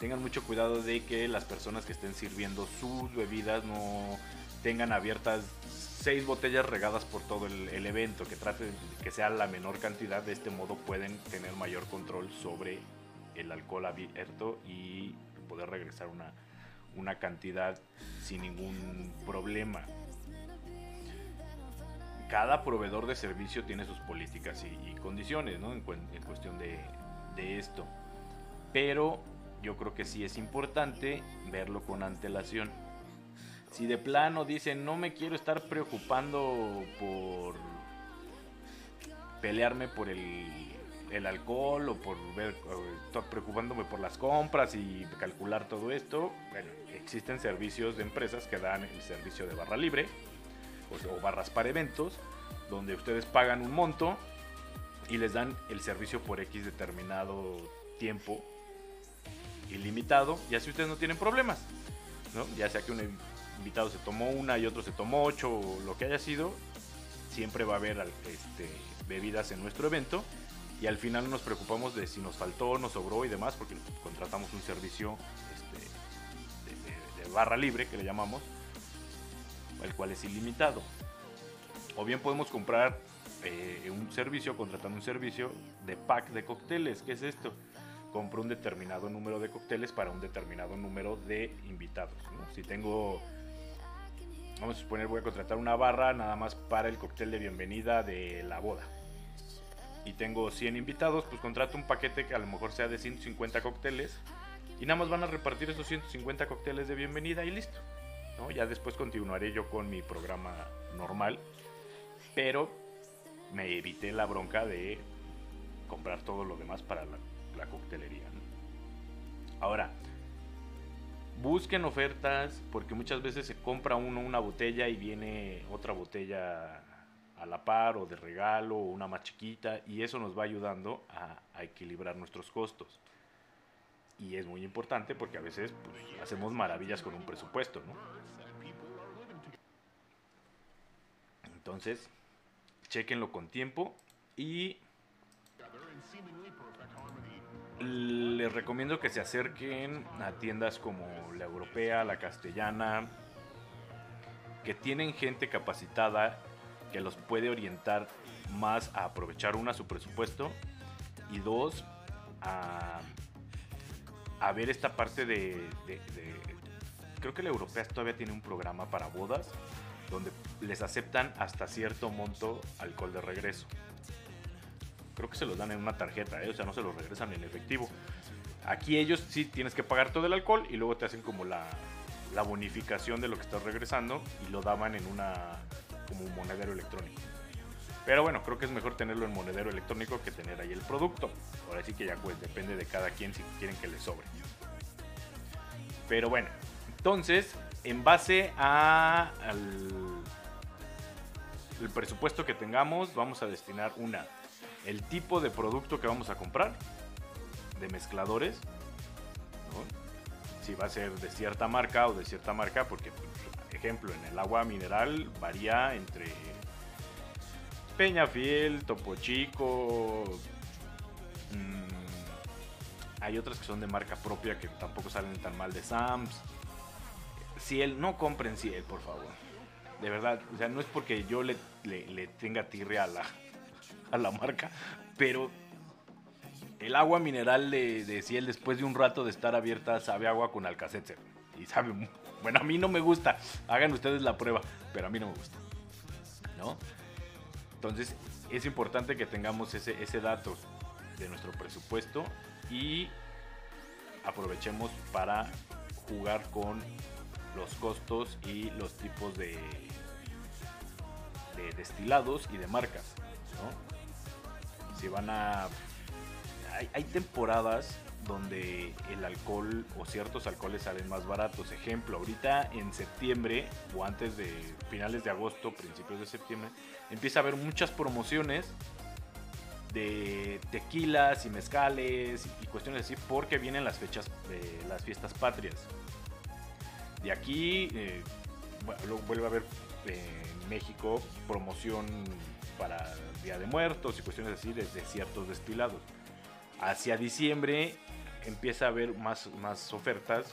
Tengan mucho cuidado de que las personas que estén sirviendo sus bebidas no tengan abiertas seis botellas regadas por todo el, el evento, que traten que sea la menor cantidad, de este modo pueden tener mayor control sobre el alcohol abierto y poder regresar una, una cantidad sin ningún problema. Cada proveedor de servicio tiene sus políticas y, condiciones ¿no? en, cuestión de esto. Pero yo creo que sí es importante verlo con antelación. Si de plano dicen no me quiero estar preocupando por pelearme por el, el alcohol o por ver, preocupándome por las compras y calcular todo esto, bueno, existen servicios de empresas que dan el servicio de barra libre o, barras para eventos, donde ustedes pagan un monto y les dan el servicio por X determinado tiempo ilimitado, y así ustedes no tienen problemas, ¿no? Ya sea que un invitado se tomó una y otro se tomó ocho lo que haya sido, siempre va a haber este, bebidas en nuestro evento y al final no nos preocupamos de si nos faltó, nos sobró y demás, porque contratamos un servicio este, de, barra libre que le llamamos, el cual es ilimitado. O bien podemos comprar eh, un servicio, contratando un servicio de pack de cócteles. ¿Qué es esto? Compro un determinado número de cócteles para un determinado número de invitados. Si tengo, vamos a suponer, voy a contratar una barra nada más para el cóctel de bienvenida de la boda. Y tengo 100 invitados, pues contrato un paquete que a lo mejor sea de 150 cócteles. Y nada más van a repartir esos 150 cócteles de bienvenida y listo. ¿no? Ya después continuaré yo con mi programa normal. Pero me evité la bronca de comprar todo lo demás para la, coctelería. Ahora, busquen ofertas porque muchas veces se compra uno una botella y viene otra botella a la par o de regalo o una más chiquita y eso nos va ayudando a, equilibrar nuestros costos. Y es muy importante porque a veces pues, hacemos maravillas con un presupuesto, ¿no? Entonces, chequenlo con tiempo y les recomiendo que se acerquen a tiendas como la europea, la castellana, que tienen gente capacitada que los puede orientar más a aprovechar una su presupuesto y dos a, a ver esta parte de, creo que la europea todavía tiene un programa para bodas donde les aceptan hasta cierto monto alcohol de regreso. Creo que se los dan en una tarjeta, ¿eh? o sea, no se los regresan en efectivo. Aquí ellos sí tienes que pagar todo el alcohol y luego te hacen como la, la bonificación de lo que estás regresando y lo daban en una como un monedero electrónico. Pero bueno, creo que es mejor tenerlo en monedero electrónico que tener ahí el producto. Ahora sí que ya pues depende de cada quien si quieren que le sobre. Pero bueno, entonces, en base al- presupuesto que tengamos, vamos a destinar una, el tipo de producto que vamos a comprar, de mezcladores, si va a ser de cierta marca o de cierta marca, porque, por ejemplo, en el agua mineral varía entre Peñafiel, Topo Chico, mm, hay otras que son de marca propia que tampoco salen tan mal de Sams. Ciel, no compren Ciel, por favor. De verdad, o sea, no es porque yo le, le, tenga tirre a la, a la marca, pero el agua mineral de, de, Ciel después de un rato de estar abierta sabe agua con alcacelser. Y sabe, bueno, a mí no me gusta. Hagan ustedes la prueba, pero a mí no me gusta. ¿No? Entonces es importante que tengamos ese, ese dato de nuestro presupuesto y aprovechemos para jugar con los costos y los tipos de, de destilados y de marcas. ¿no? Si van a... Hay, hay, temporadas donde el alcohol o ciertos alcoholes salen más baratos. Ejemplo, ahorita en septiembre o antes de finales de agosto, principios de septiembre, empieza a haber muchas promociones de tequilas y mezcales y cuestiones así porque vienen las fechas de las fiestas patrias. De aquí eh, bueno, vuelve a haber eh, en México promoción para Día de Muertos y cuestiones así desde ciertos destilados. Hacia diciembre empieza a haber más, más ofertas,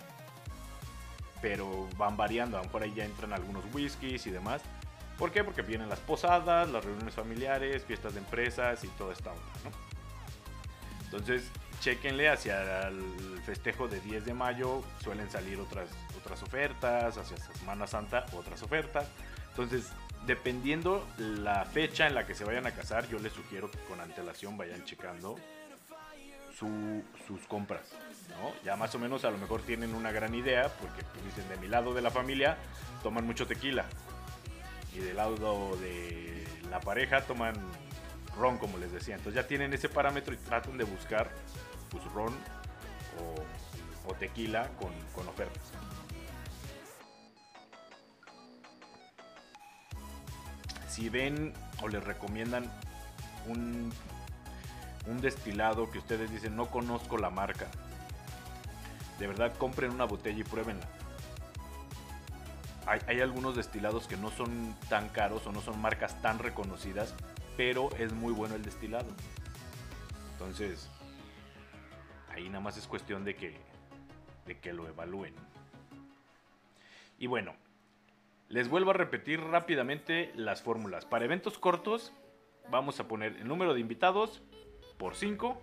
pero van variando. Por ahí ya entran algunos whiskies y demás. ¿Por qué? Porque vienen las posadas, las reuniones familiares, fiestas de empresas y toda esta onda, ¿no? Entonces, chequenle hacia el festejo de 10 de mayo, suelen salir otras, otras ofertas, hacia Semana Santa otras ofertas. Entonces, dependiendo la fecha en la que se vayan a casar, yo les sugiero que con antelación vayan checando su, sus compras. ¿no? Ya más o menos a lo mejor tienen una gran idea, porque pues, dicen de mi lado de la familia toman mucho tequila y del lado de la pareja toman ron, como les decía. Entonces ya tienen ese parámetro y tratan de buscar pues, ron o, tequila con ofertas. Si ven o les recomiendan un, un destilado que ustedes dicen no conozco la marca, de verdad compren una botella y pruébenla. Hay, algunos destilados que no son tan caros o no son marcas tan reconocidas, pero es muy bueno el destilado. Entonces, ahí nada más es cuestión de que, de que lo evalúen. Y bueno, les vuelvo a repetir rápidamente las fórmulas. Para eventos cortos, vamos a poner el número de invitados por 5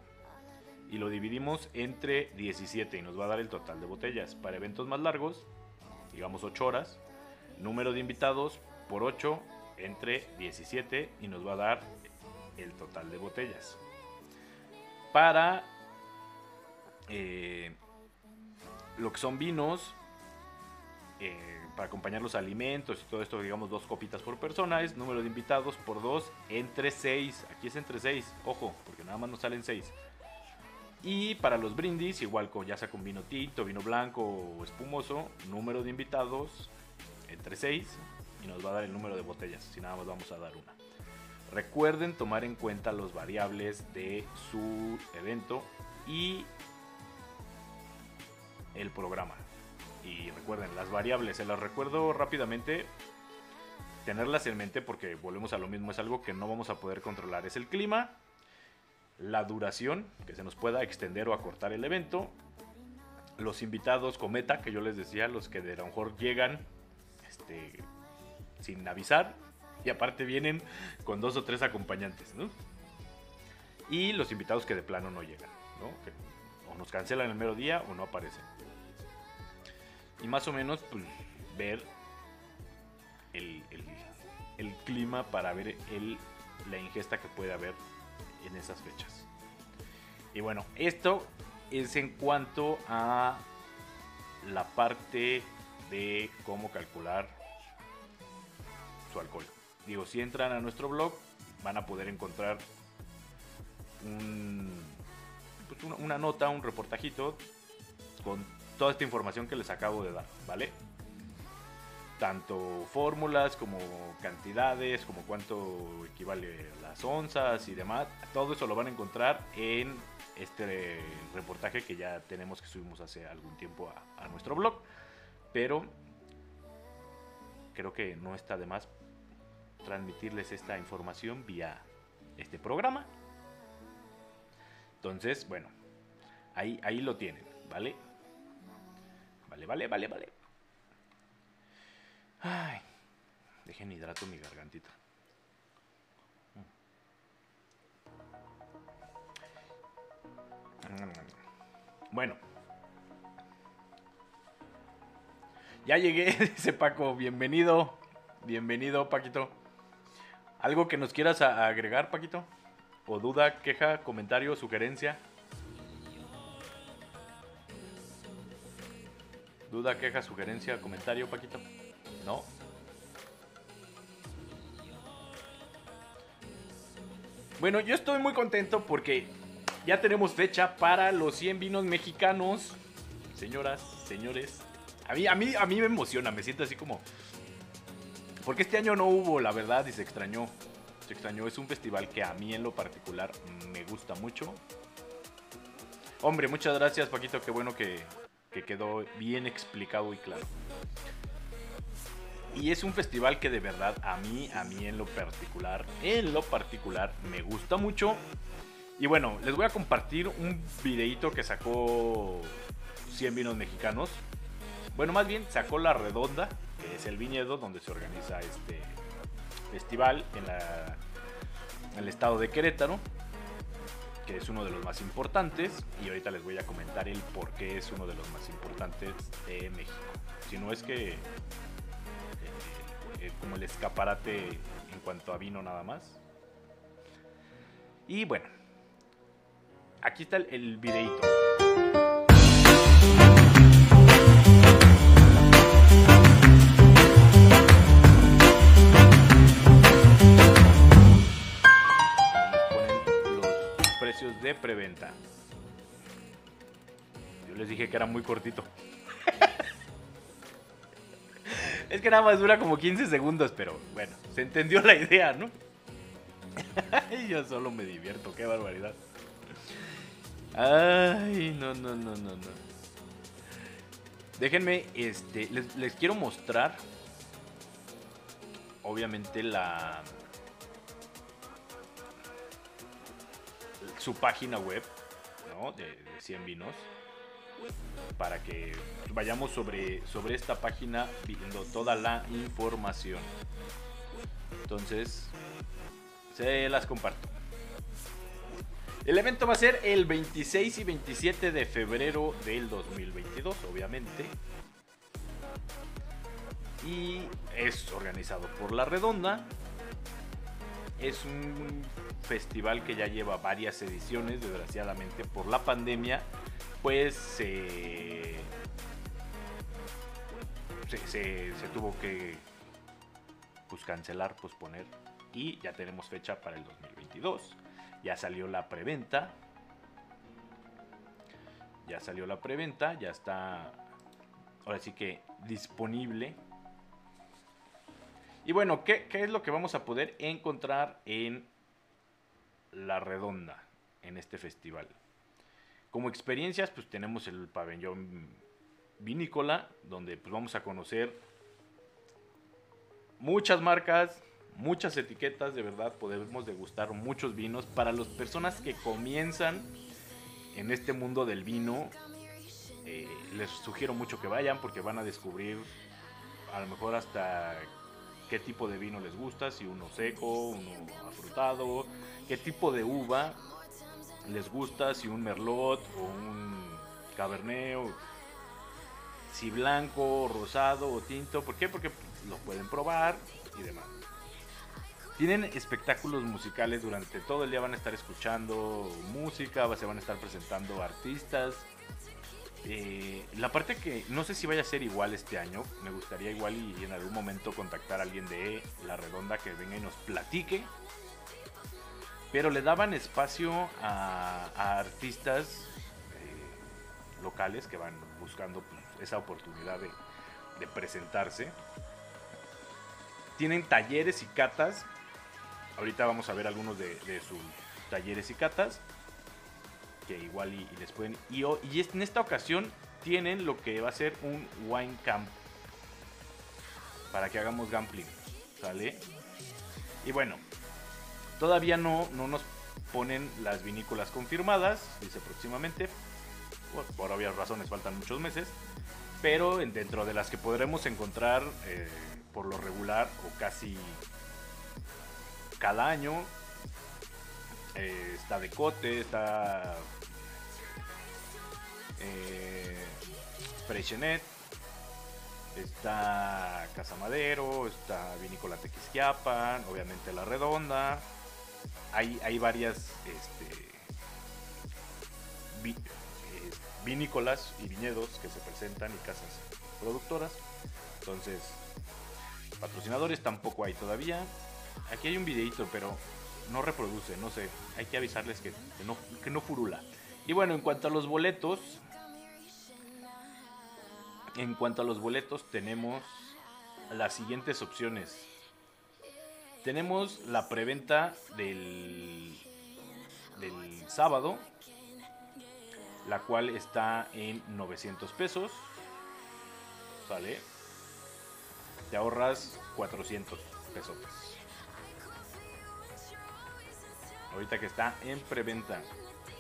y lo dividimos entre 17 y nos va a dar el total de botellas. Para eventos más largos, digamos 8 horas, número de invitados por 8 entre 17 y nos va a dar el total de botellas. Para eh, lo que son vinos, eh, para acompañar los alimentos y todo esto, digamos dos copitas por persona, es número de invitados por 2 entre 6. Aquí es entre 6, ojo, porque nada más nos salen 6. Y para los brindis, igual con, ya sea con vino tinto, vino blanco o espumoso, número de invitados entre 6 y nos va a dar el número de botellas, si nada más vamos a dar una. Recuerden tomar en cuenta los variables de su evento y el programa. Y recuerden, las variables, se las recuerdo rápidamente, tenerlas en mente porque volvemos a lo mismo, es algo que no vamos a poder controlar. Es el clima, la duración, que se nos pueda extender o acortar el evento, los invitados cometa, que yo les decía, los que de lo mejor llegan este, sin avisar y aparte vienen con dos o tres acompañantes, ¿no? Y los invitados que de plano no llegan, o nos cancelan el mero día o no aparecen. Y más o menos, pues, ver el, el, clima para ver el, la ingesta que puede haber en esas fechas. Y bueno, esto es en cuanto a la parte de cómo calcular su alcohol. Digo, si entran a nuestro blog, van a poder encontrar un, pues una, nota, un reportajito con toda esta información que les acabo de dar, ¿vale? tanto fórmulas como cantidades, como cuánto equivale a las onzas y demás. Todo eso lo van a encontrar en este reportaje que ya tenemos que subimos hace algún tiempo a, a nuestro blog. Pero creo que no está de más transmitirles esta información vía este programa. Entonces, bueno, ahí, ahí lo tienen, ¿vale? Vale, vale, vale, vale. Ay, dejen hidrato mi gargantita. Bueno. Ya llegué, dice Paco. Bienvenido. Bienvenido, Paquito. ¿Algo que nos quieras agregar, Paquito? ¿O duda, queja, comentario, sugerencia? ¿Duda, queja, sugerencia, comentario, Paquito? ¿No? Bueno, yo estoy muy contento porque ya tenemos fecha para los 100 vinos mexicanos. Señoras, señores. A mí, a mí, a mí me emociona, me siento así como... Porque este año no hubo, la verdad, y se extrañó. Se extrañó. Es un festival que a mí en lo particular me gusta mucho. Hombre, muchas gracias, Paquito. Qué bueno que, que quedó bien explicado y claro. Y es un festival que de verdad a mí, a mí en lo particular, en lo particular me gusta mucho. Y bueno, les voy a compartir un videito que sacó 100 vinos mexicanos. Bueno, más bien sacó La Redonda, que es el viñedo donde se organiza este festival en, la- en el estado de Querétaro, que es uno de los más importantes. Y ahorita les voy a comentar el por qué es uno de los más importantes de México. Si no es que eh, eh, como el escaparate en cuanto a vino nada más. Y bueno, aquí está el, el videito. De preventa. Yo les dije que era muy cortito. Es que nada más dura como 15 segundos, pero bueno, se entendió la idea, ¿no? Y Yo solo me divierto, qué barbaridad. Ay, no, no, no, no, no. Déjenme, este, les, les quiero mostrar, obviamente, la... Su página web, ¿no? De, de 100 vinos para que vayamos sobre, sobre esta página viendo toda la información. Entonces, se las comparto. El evento va a ser el 26 y 27 de febrero del 2022, obviamente. Y es organizado por La Redonda. Es un festival que ya lleva varias ediciones, desgraciadamente por la pandemia, pues se, se, se- tuvo que pues, cancelar, posponer y ya tenemos fecha para el 2022. Ya salió la preventa. Ya salió la preventa, ya está ahora sí que disponible. Y bueno, ¿qué, qué es lo que vamos a poder encontrar en La Redonda, en este festival? Como experiencias, pues tenemos el pabellón vinícola, donde pues vamos a conocer muchas marcas, muchas etiquetas, de verdad podemos degustar muchos vinos. Para las personas que comienzan en este mundo del vino, eh, les sugiero mucho que vayan porque van a descubrir a lo mejor hasta qué tipo de vino les gusta, si uno seco, uno afrutado, qué tipo de uva les gusta, si un merlot o un cabernet, si blanco, rosado o tinto. ¿Por qué? Porque lo pueden probar y demás. Tienen espectáculos musicales durante todo el día, van a estar escuchando música, se van a estar presentando artistas. Eh, la parte que no sé si vaya a ser igual este año, me gustaría igual y en algún momento contactar a alguien de La Redonda que venga y nos platique. Pero le daban espacio a, artistas eh, locales que van buscando pues, esa oportunidad de, presentarse. tienen talleres y catas. Ahorita vamos a ver algunos de sus talleres y catas. Que igual y, les pueden... Y, y en esta ocasión tienen lo que va a ser un wine camp. Para que hagamos gambling. ¿Sale? Y bueno, todavía no, no nos ponen las vinícolas confirmadas. Dice próximamente. Por, obvias razones faltan muchos meses. Pero en- dentro de las que podremos encontrar eh, por lo regular o casi cada año. Eh, está Decote, está eh, Freixenet, está Casa Madero, está Vinícola Tequisquiapan, obviamente La Redonda. Hay, hay varias este, vi- eh, vinícolas y viñedos que se presentan y casas productoras. Entonces, patrocinadores tampoco hay todavía. Aquí hay un videito, pero no reproduce, no sé. Hay que avisarles que, que no, que no furula. Y bueno, en cuanto a los boletos, en cuanto a los boletos tenemos las siguientes opciones. Tenemos la preventa del, del sábado, la cual está en 900 pesos. ¿Sale? Te ahorras 400 pesos. Ahorita que está en preventa.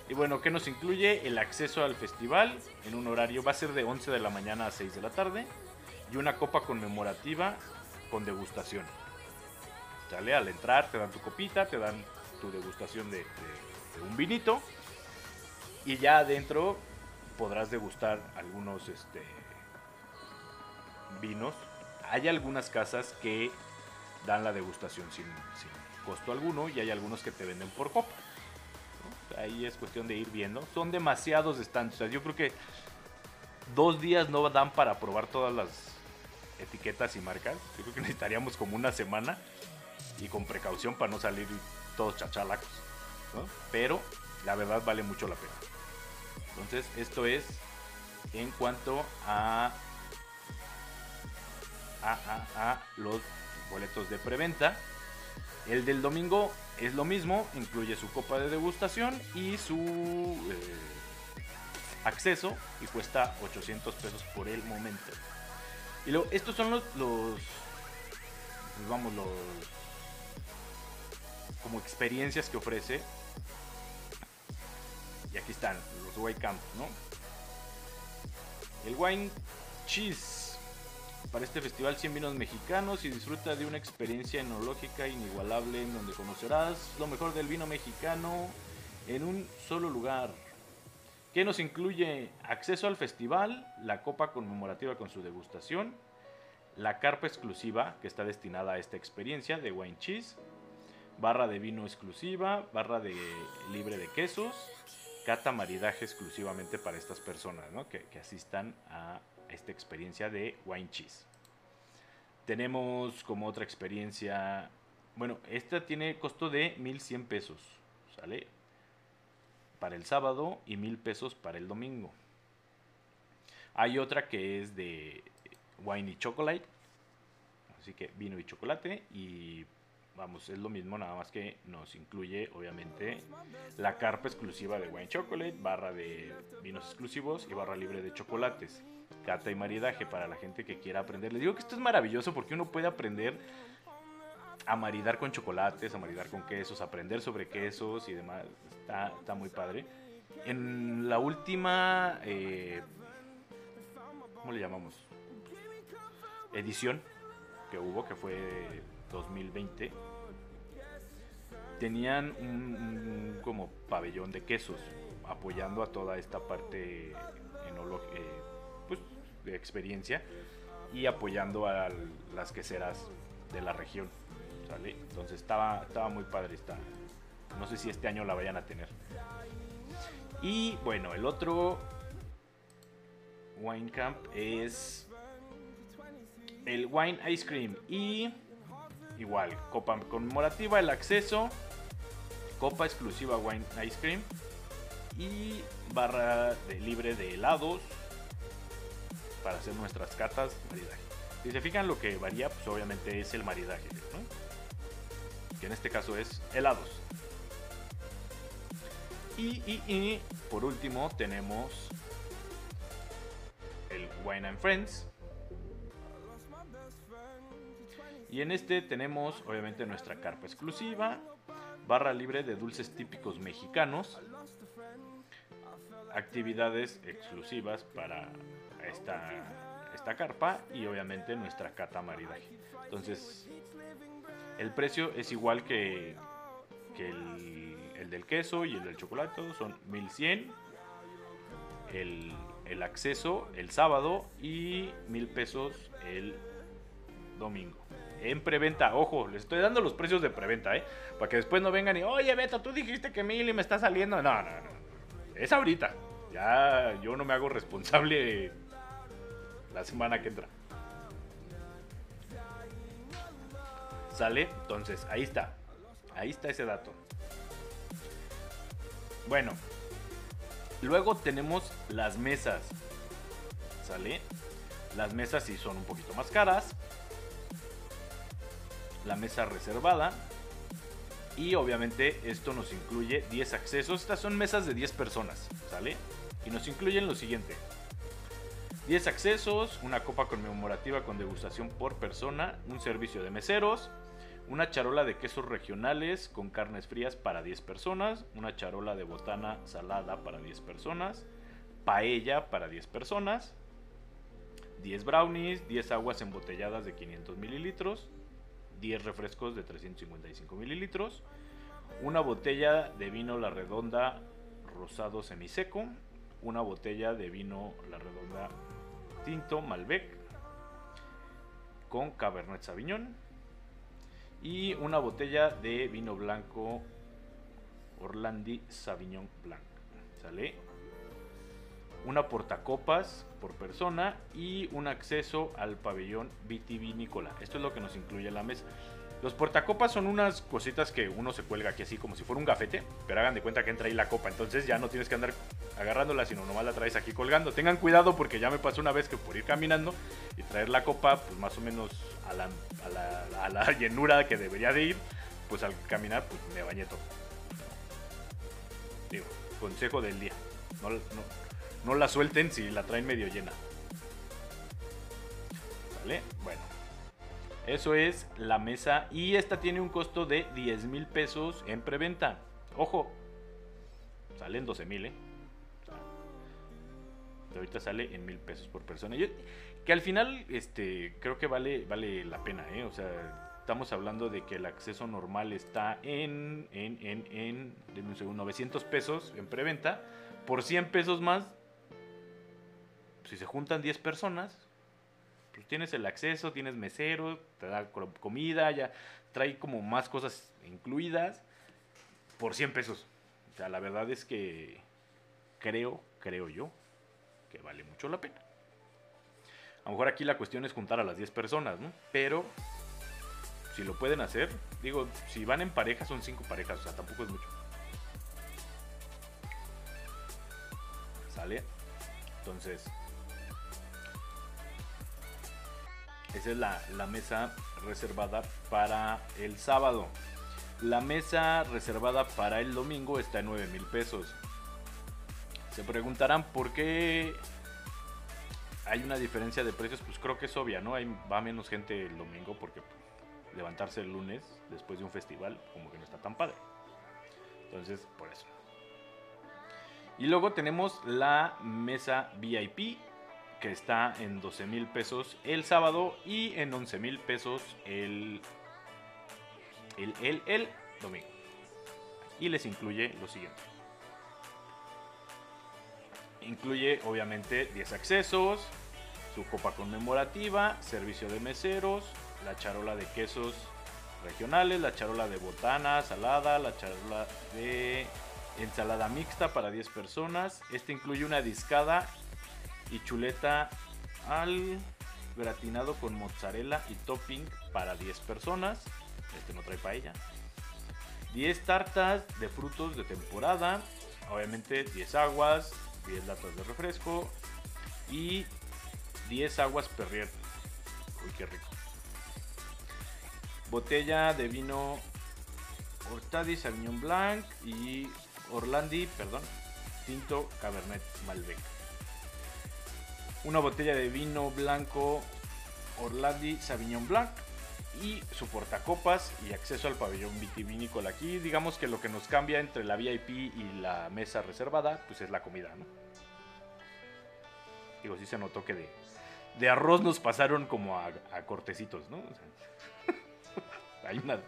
Y bueno, ¿qué nos incluye? El acceso al festival en un horario, va a ser de 11 de la mañana a 6 de la tarde. Y una copa conmemorativa con degustación. ¿Sale? Al entrar te dan tu copita, te dan tu degustación de, un vinito. Y ya adentro podrás degustar algunos este, vinos. Hay algunas casas que dan la degustación sin costo alguno y hay algunos que te venden por copa. Ahí es cuestión de ir viendo. Son demasiados stands. Yo creo que dos días no dan para probar todas las etiquetas y marcas. Yo creo que necesitaríamos como una semana y con precaución para no salir todos chachalacos. Pero la verdad vale mucho la pena. Entonces, esto es en cuanto a, a, a los boletos de preventa. El del domingo es lo mismo, incluye su copa de degustación y su eh, acceso y cuesta 800 pesos por el momento. Y luego, estos son los, pues vamos, los como experiencias que ofrece. Y aquí están los Wine Camp, ¿no? El Wine Cheese. Para este festival 100 vinos mexicanos y disfruta de una experiencia enológica inigualable en donde conocerás lo mejor del vino mexicano en un solo lugar. Que nos incluye acceso al festival, la copa conmemorativa con su degustación, la carpa exclusiva que está destinada a esta experiencia de Wine Cheese, barra de vino exclusiva, barra de libre de quesos, cata maridaje exclusivamente para estas personas ¿no? que, que asistan a esta experiencia de Wine Cheese. Tenemos como otra experiencia, bueno, esta tiene costo de 1100 pesos, ¿sale? Para el sábado y 1000 pesos para el domingo. Hay otra que es de wine y chocolate, así que vino y chocolate y vamos, es lo mismo, nada más que nos incluye obviamente la carpa exclusiva de wine chocolate, barra de vinos exclusivos y barra libre de chocolates. Cata y maridaje para la gente que quiera aprender. Les digo que esto es maravilloso porque uno puede aprender a maridar con chocolates, a maridar con quesos, aprender sobre quesos y demás. Está, está muy padre. En la última, eh, ¿cómo le llamamos? Edición que hubo, que fue 2020, tenían un, un como pabellón de quesos apoyando a toda esta parte enolo- eh, experiencia y apoyando a las queseras de la región. Entonces estaba, estaba muy padre esta. No sé si este año la vayan a tener. Y bueno, el otro Wine Camp es el Wine Ice Cream. Y igual, copa conmemorativa, el acceso, copa exclusiva Wine Ice Cream y barra de libre de helados para hacer nuestras catas. maridaje. Si se fijan, lo que varía, pues obviamente es el maridaje. Que en este caso es helados. Y, y, y por último tenemos el Wine and Friends. Y en este tenemos obviamente nuestra carpa exclusiva, barra libre de dulces típicos mexicanos, actividades exclusivas para esta, esta carpa y obviamente nuestra cata maridaje. Entonces, el precio es igual que, que el, el del queso y el del chocolate, son 1100. El, el acceso el sábado y mil pesos el domingo. En preventa, ojo, les estoy dando los precios de preventa, ¿eh? Para que después no vengan y, oye Beto, tú dijiste que mil y me está saliendo. No, no, no. Es ahorita. Ya yo no me hago responsable la semana que entra. ¿Sale? Entonces, ahí está. Ahí está ese dato. Bueno, luego tenemos las mesas. ¿Sale? Las mesas sí son un poquito más caras. La mesa reservada. Y obviamente esto nos incluye 10 accesos. Estas son mesas de 10 personas. ¿Sale? Y nos incluyen lo siguiente. 10 accesos, una copa conmemorativa con degustación por persona, un servicio de meseros, una charola de quesos regionales con carnes frías para 10 personas, una charola de botana salada para 10 personas, paella para 10 personas, 10 brownies, 10 aguas embotelladas de 500 mililitros, 10 refrescos de 355 mililitros, una botella de vino La Redonda rosado semiseco, una botella de vino La Redonda tinto Malbec con Cabernet Sauvignon y una botella de vino blanco Orlandi Sauvignon Blanc. ¿Sale? Una portacopas por persona y un acceso al pabellón vitivinícola. Esto es lo que nos incluye la mesa. Los portacopas son unas cositas que uno se cuelga aquí así como si fuera un gafete, pero hagan de cuenta que entra ahí la copa, entonces ya no tienes que andar agarrándola, sino nomás la traes aquí colgando. Tengan cuidado porque ya me pasó una vez que por ir caminando y traer la copa, pues más o menos a la, a la, llenura que debería de ir, pues al caminar, pues me bañé todo. Digo, consejo del día. No la suelten si la traen medio llena. ¿Vale? Bueno. Eso es la mesa y esta tiene un costo de 10 mil pesos en preventa. Ojo, salen 12 mil, ¿eh? ahorita sale en mil pesos por persona. Yo, que al final, este, creo que vale, vale la pena, ¿eh? O sea, estamos hablando de que el acceso normal está en, en, en, en, un segundo, 900 pesos en preventa. Por 100 pesos más, si se juntan 10 personas, pues tienes el acceso, tienes mesero, te da comida, ya trae como más cosas incluidas por 100 pesos. O sea, la verdad es que creo, creo yo, que vale mucho la pena. A lo mejor aquí la cuestión es juntar a las 10 personas, ¿no? Pero si lo pueden hacer, digo, si van en pareja son 5 parejas, o sea, tampoco es mucho. ¿Sale? Entonces, esa es la, la mesa reservada para el sábado. La mesa reservada para el domingo está en 9 mil pesos. Se preguntarán por qué hay una diferencia de precios. Pues creo que es obvia, ¿no? Hay, va menos gente el domingo porque levantarse el lunes después de un festival como que no está tan padre. Entonces, por eso. Y luego tenemos la mesa VIP que está en 12 mil pesos el sábado y en 11 mil pesos el, el, el, domingo. Y les incluye lo siguiente. Incluye obviamente 10 accesos, su copa conmemorativa, servicio de meseros, la charola de quesos regionales, la charola de botana salada, la charola de ensalada mixta para 10 personas. Este incluye una discada y chuleta al gratinado con mozzarella y topping para 10 personas. Este no trae paella. 10 tartas de frutos de temporada. Obviamente 10 aguas, 10 latas de refresco y 10 aguas Perrier Uy, qué rico. Botella de vino Hortadi Sauvignon Blanc y Orlandi, perdón, Tinto Cabernet Malbec. Una botella de vino blanco Orlandi Sauvignon Blanc y su portacopas y acceso al pabellón vitivinícola. Aquí digamos que lo que nos cambia entre la VIP y la mesa reservada, pues es la comida, ¿no? Digo, sí se notó que de, arroz nos pasaron como a, cortecitos, ¿no? Hay una,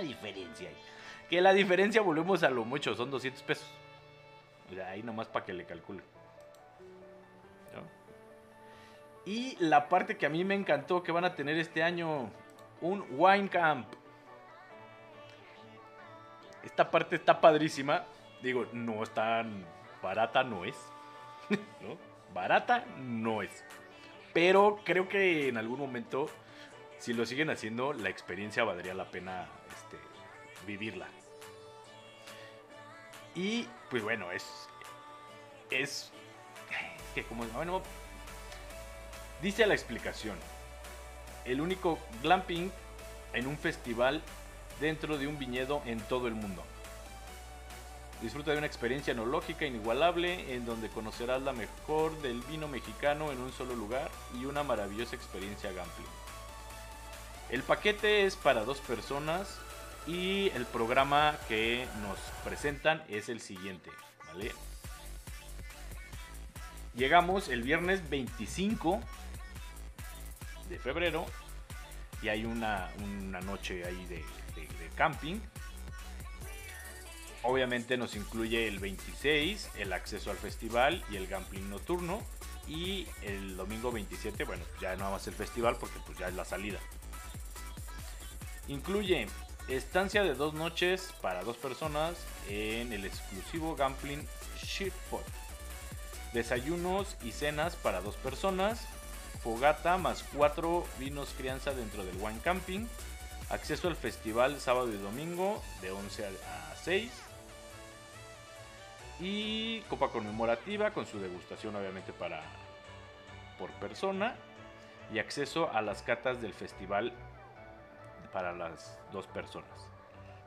diferencia ahí. Que la diferencia, volvemos a lo mucho, son 200 pesos. Ahí nomás para que le calcule. Y la parte que a mí me encantó que van a tener este año, un wine camp. Esta parte está padrísima. Digo, no es tan barata, no es. Barata no es. Pero creo que en algún momento, si lo siguen haciendo, la experiencia valdría la pena este, vivirla. Y pues bueno, es. Es. Que como. Bueno. Dice la explicación. El único glamping en un festival dentro de un viñedo en todo el mundo. Disfruta de una experiencia enológica inigualable en donde conocerás la mejor del vino mexicano en un solo lugar y una maravillosa experiencia gambling. El paquete es para dos personas y el programa que nos presentan es el siguiente, ¿vale? Llegamos el viernes 25 de febrero y hay una, una noche ahí de, camping. Obviamente nos incluye el 26, el acceso al festival y el gambling nocturno. Y el domingo 27, bueno, ya no más el festival porque pues ya es la salida. Incluye estancia de dos noches para dos personas en el exclusivo gambling Shitpot. Desayunos y cenas para dos personas. Fogata más cuatro vinos crianza dentro del wine camping. Acceso al festival sábado y domingo de 11 a 6. Y copa conmemorativa con su degustación obviamente para por persona. Y acceso a las catas del festival para las dos personas.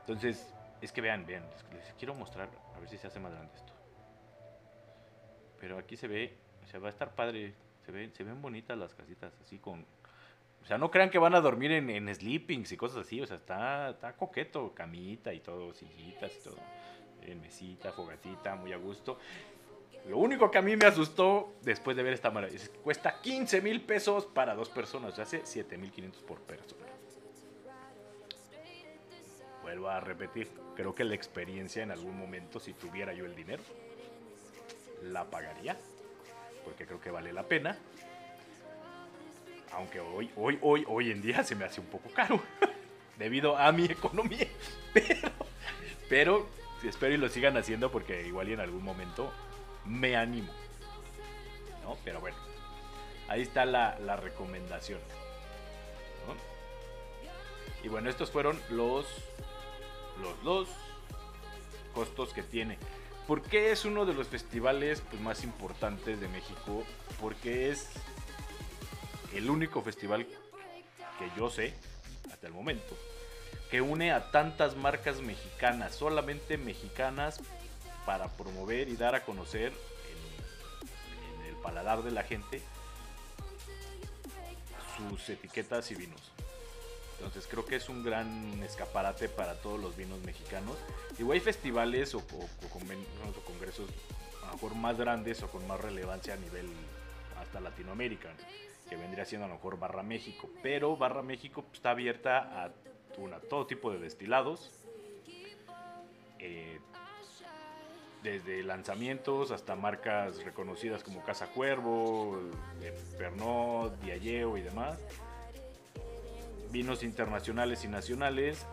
Entonces, es que vean, vean, les, quiero mostrar, a ver si se hace más grande esto. Pero aquí se ve, se va a estar padre, se ven, se ven bonitas las casitas, así con... O sea, no crean que van a dormir en, en sleepings y cosas así, o sea, está, está coqueto, camita y todo, sillitas y todo. Mesita, fogatita, muy a gusto. Lo único que a mí me asustó después de ver esta maravilla es que cuesta 15 mil pesos para dos personas, o sea, hace 7 mil 500 por persona. Vuelvo a repetir, creo que la experiencia en algún momento, si tuviera yo el dinero, la pagaría, porque creo que vale la pena. Aunque hoy, hoy, hoy, hoy en día se me hace un poco caro, debido a mi economía. Pero, pero espero y lo sigan haciendo porque igual en algún momento me animo. ¿No? Pero bueno, ahí está la, la recomendación. Y bueno, estos fueron los, los, los costos que tiene. ¿Por qué es uno de los festivales pues, más importantes de México? Porque es el único festival que yo sé, hasta el momento, que une a tantas marcas mexicanas, solamente mexicanas, para promover y dar a conocer en el paladar de la gente sus etiquetas y vinos. Entonces creo que es un gran escaparate para todos los vinos mexicanos. Digo, hay festivales o, o- o congresos a lo mejor más grandes o con más relevancia a nivel hasta Latinoamérica, ¿no? que vendría siendo a lo mejor Barra México. Pero Barra México pues, está abierta a, todo tipo de destilados. eh, desde lanzamientos hasta marcas reconocidas como Casa Cuervo, eh, Pernod, Diageo y demás vinos internacionales y nacionales.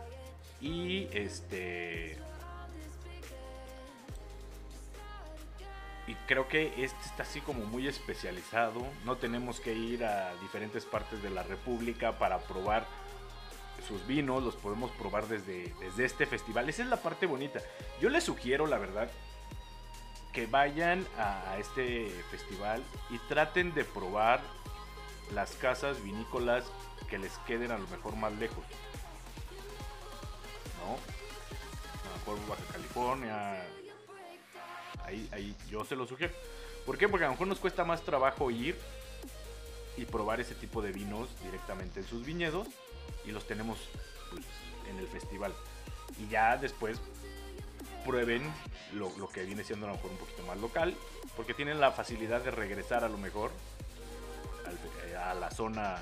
Y este y creo que este está así como muy especializado. No tenemos que ir a diferentes partes de la república para probar sus vinos. Los podemos probar desde, desde este festival. Esa es la parte bonita. Yo les sugiero la verdad que vayan a, a este festival y traten de probar las casas vinícolas que les queden a lo mejor más lejos. ¿No? A lo mejor Baja California. Ahí, ahí yo se lo sugiero. ¿Por qué? Porque a lo mejor nos cuesta más trabajo ir y probar ese tipo de vinos directamente en sus viñedos y los tenemos pues, en el festival. Y ya después prueben lo, lo que viene siendo a lo mejor un poquito más local, porque tienen la facilidad de regresar a lo mejor a la zona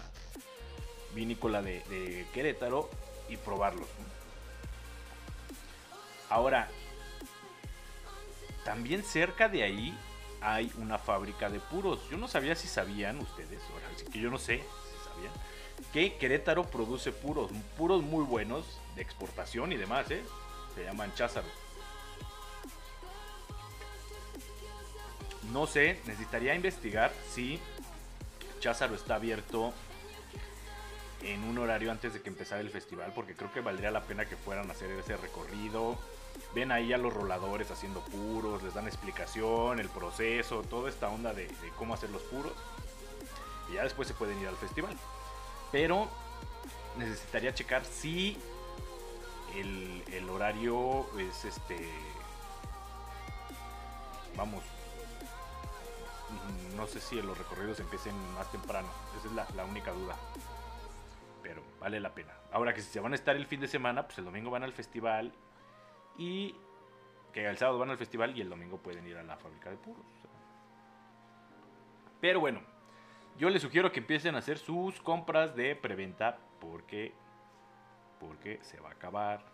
vinícola de, de Querétaro y probarlos. Ahora, también cerca de ahí hay una fábrica de puros. Yo no sabía si sabían ustedes, ahora sí que yo no sé si sabían, que Querétaro produce puros, puros muy buenos de exportación y demás, ¿eh? Se llaman cházaros. No sé, necesitaría investigar si Cházaro está abierto en un horario antes de que empezara el festival, porque creo que valdría la pena que fueran a hacer ese recorrido. Ven ahí a los roladores haciendo puros, les dan explicación, el proceso, toda esta onda de, cómo hacer los puros. Y ya después se pueden ir al festival. Pero necesitaría checar si el horario es este. Vamos. No sé si los recorridos empiecen más temprano. Esa es la, la única duda. Pero vale la pena. Ahora que si se van a estar el fin de semana, pues el domingo van al festival. Y que el sábado van al festival y el domingo pueden ir a la fábrica de puros. Pero bueno, yo les sugiero que empiecen a hacer sus compras de preventa porque porque se va a acabar.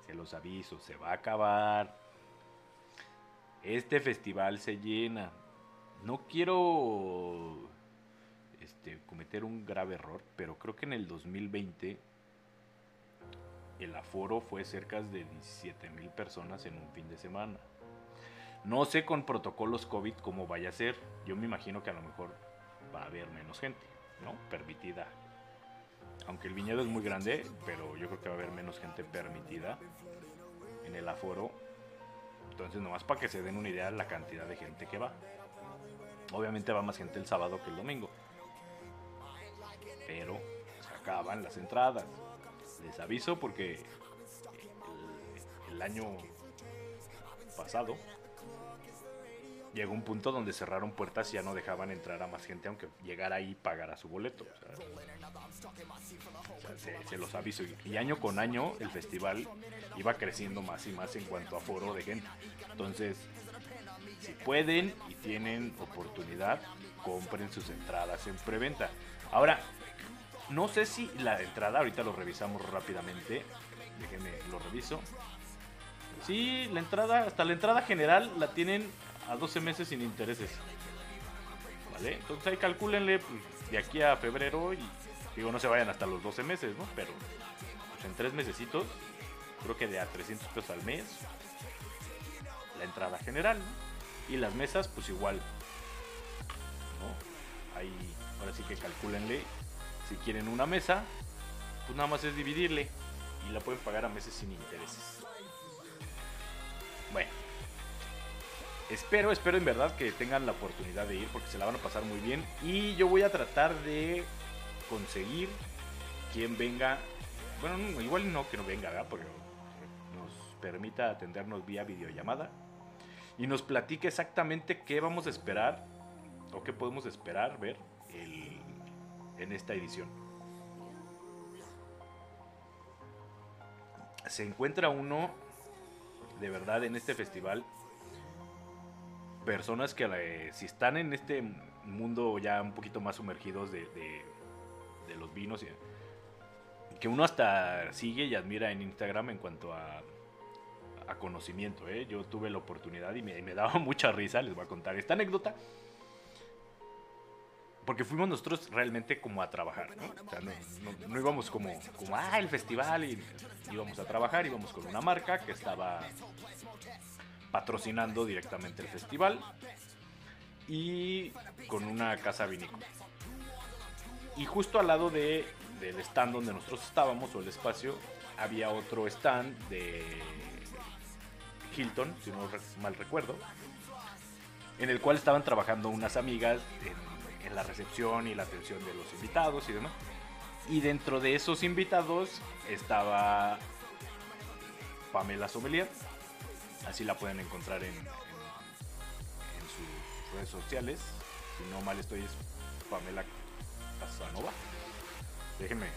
Se los aviso, se va a acabar. Este festival se llena. No quiero este, cometer un grave error, pero creo que en el 2020 el aforo fue cerca de 17 mil personas en un fin de semana. No sé con protocolos COVID cómo vaya a ser. Yo me imagino que a lo mejor va a haber menos gente, ¿no? Permitida. Aunque el viñedo es muy grande, pero yo creo que va a haber menos gente permitida en el aforo. Entonces, nomás para que se den una idea de la cantidad de gente que va. Obviamente va más gente el sábado que el domingo. Pero acaban las entradas. Les aviso porque el, el año pasado llegó un punto donde cerraron puertas y ya no dejaban entrar a más gente aunque llegara ahí y pagara su boleto. Se, los aviso. Y año con año el festival iba creciendo más y más en cuanto a foro de gente. Entonces, si pueden y tienen oportunidad, compren sus entradas en preventa. Ahora, no sé si la entrada, ahorita lo revisamos rápidamente. Déjenme, lo reviso. Sí, la entrada, hasta la entrada general la tienen a 12 meses sin intereses. ¿Vale? Entonces ahí calcúlenle pues, de aquí a febrero y digo, no se vayan hasta los 12 meses, ¿no? Pero pues, en tres mesecitos, creo que de a 300 pesos al mes, la entrada general. Y las mesas, pues igual, ¿no? Ahí, ahora sí que calcúlenle. Si quieren una mesa, pues nada más es dividirle y la pueden pagar a meses sin intereses. Bueno, espero, espero en verdad que tengan la oportunidad de ir porque se la van a pasar muy bien. Y yo voy a tratar de conseguir quien venga. Bueno, no, igual no que no venga, ¿verdad? Porque nos permita atendernos vía videollamada y nos platique exactamente qué vamos a esperar o qué podemos esperar ver en esta edición. Se encuentra uno de verdad en este festival personas que eh, si están en este mundo ya un poquito más sumergidos de, de- los vinos y- que uno hasta sigue y admira en Instagram en cuanto a, conocimiento. ¿eh? Yo tuve la oportunidad y me, daba mucha risa, les voy a contar esta anécdota. Porque fuimos nosotros realmente como a trabajar, ¿no? No, no- no íbamos como, como, ah, el festival, y íbamos a trabajar, íbamos con una marca que estaba patrocinando directamente el festival y con una casa vinícola. Y justo al lado de, del stand donde nosotros estábamos, o el espacio, había otro stand de Hilton, si no mal recuerdo, en el cual estaban trabajando unas amigas en, en la recepción y la atención de los invitados y demás. Y dentro de esos invitados estaba Pamela Sommelier. Así la pueden encontrar en, sus redes sociales. Si no mal estoy, es Pamela Casanova. Déjenme.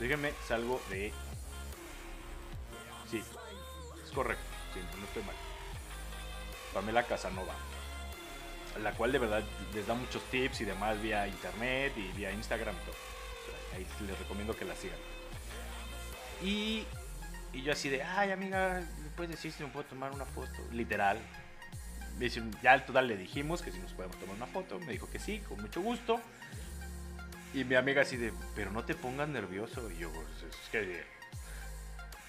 Déjenme, salgo de. Sí, es correcto. Sí, no estoy mal. Pamela Casanova. La cual de verdad les da muchos tips y demás vía internet y vía Instagram y todo. Ahí les recomiendo que la sigan. Y, y yo así de, ay amiga, ¿me puedes decir si me puedo tomar una foto? Literal. Dice, Ya al total le dijimos que si nos podemos tomar una foto. Me dijo que sí, con mucho gusto. Y mi amiga así de, pero no te pongas nervioso. Y yo, pues, es que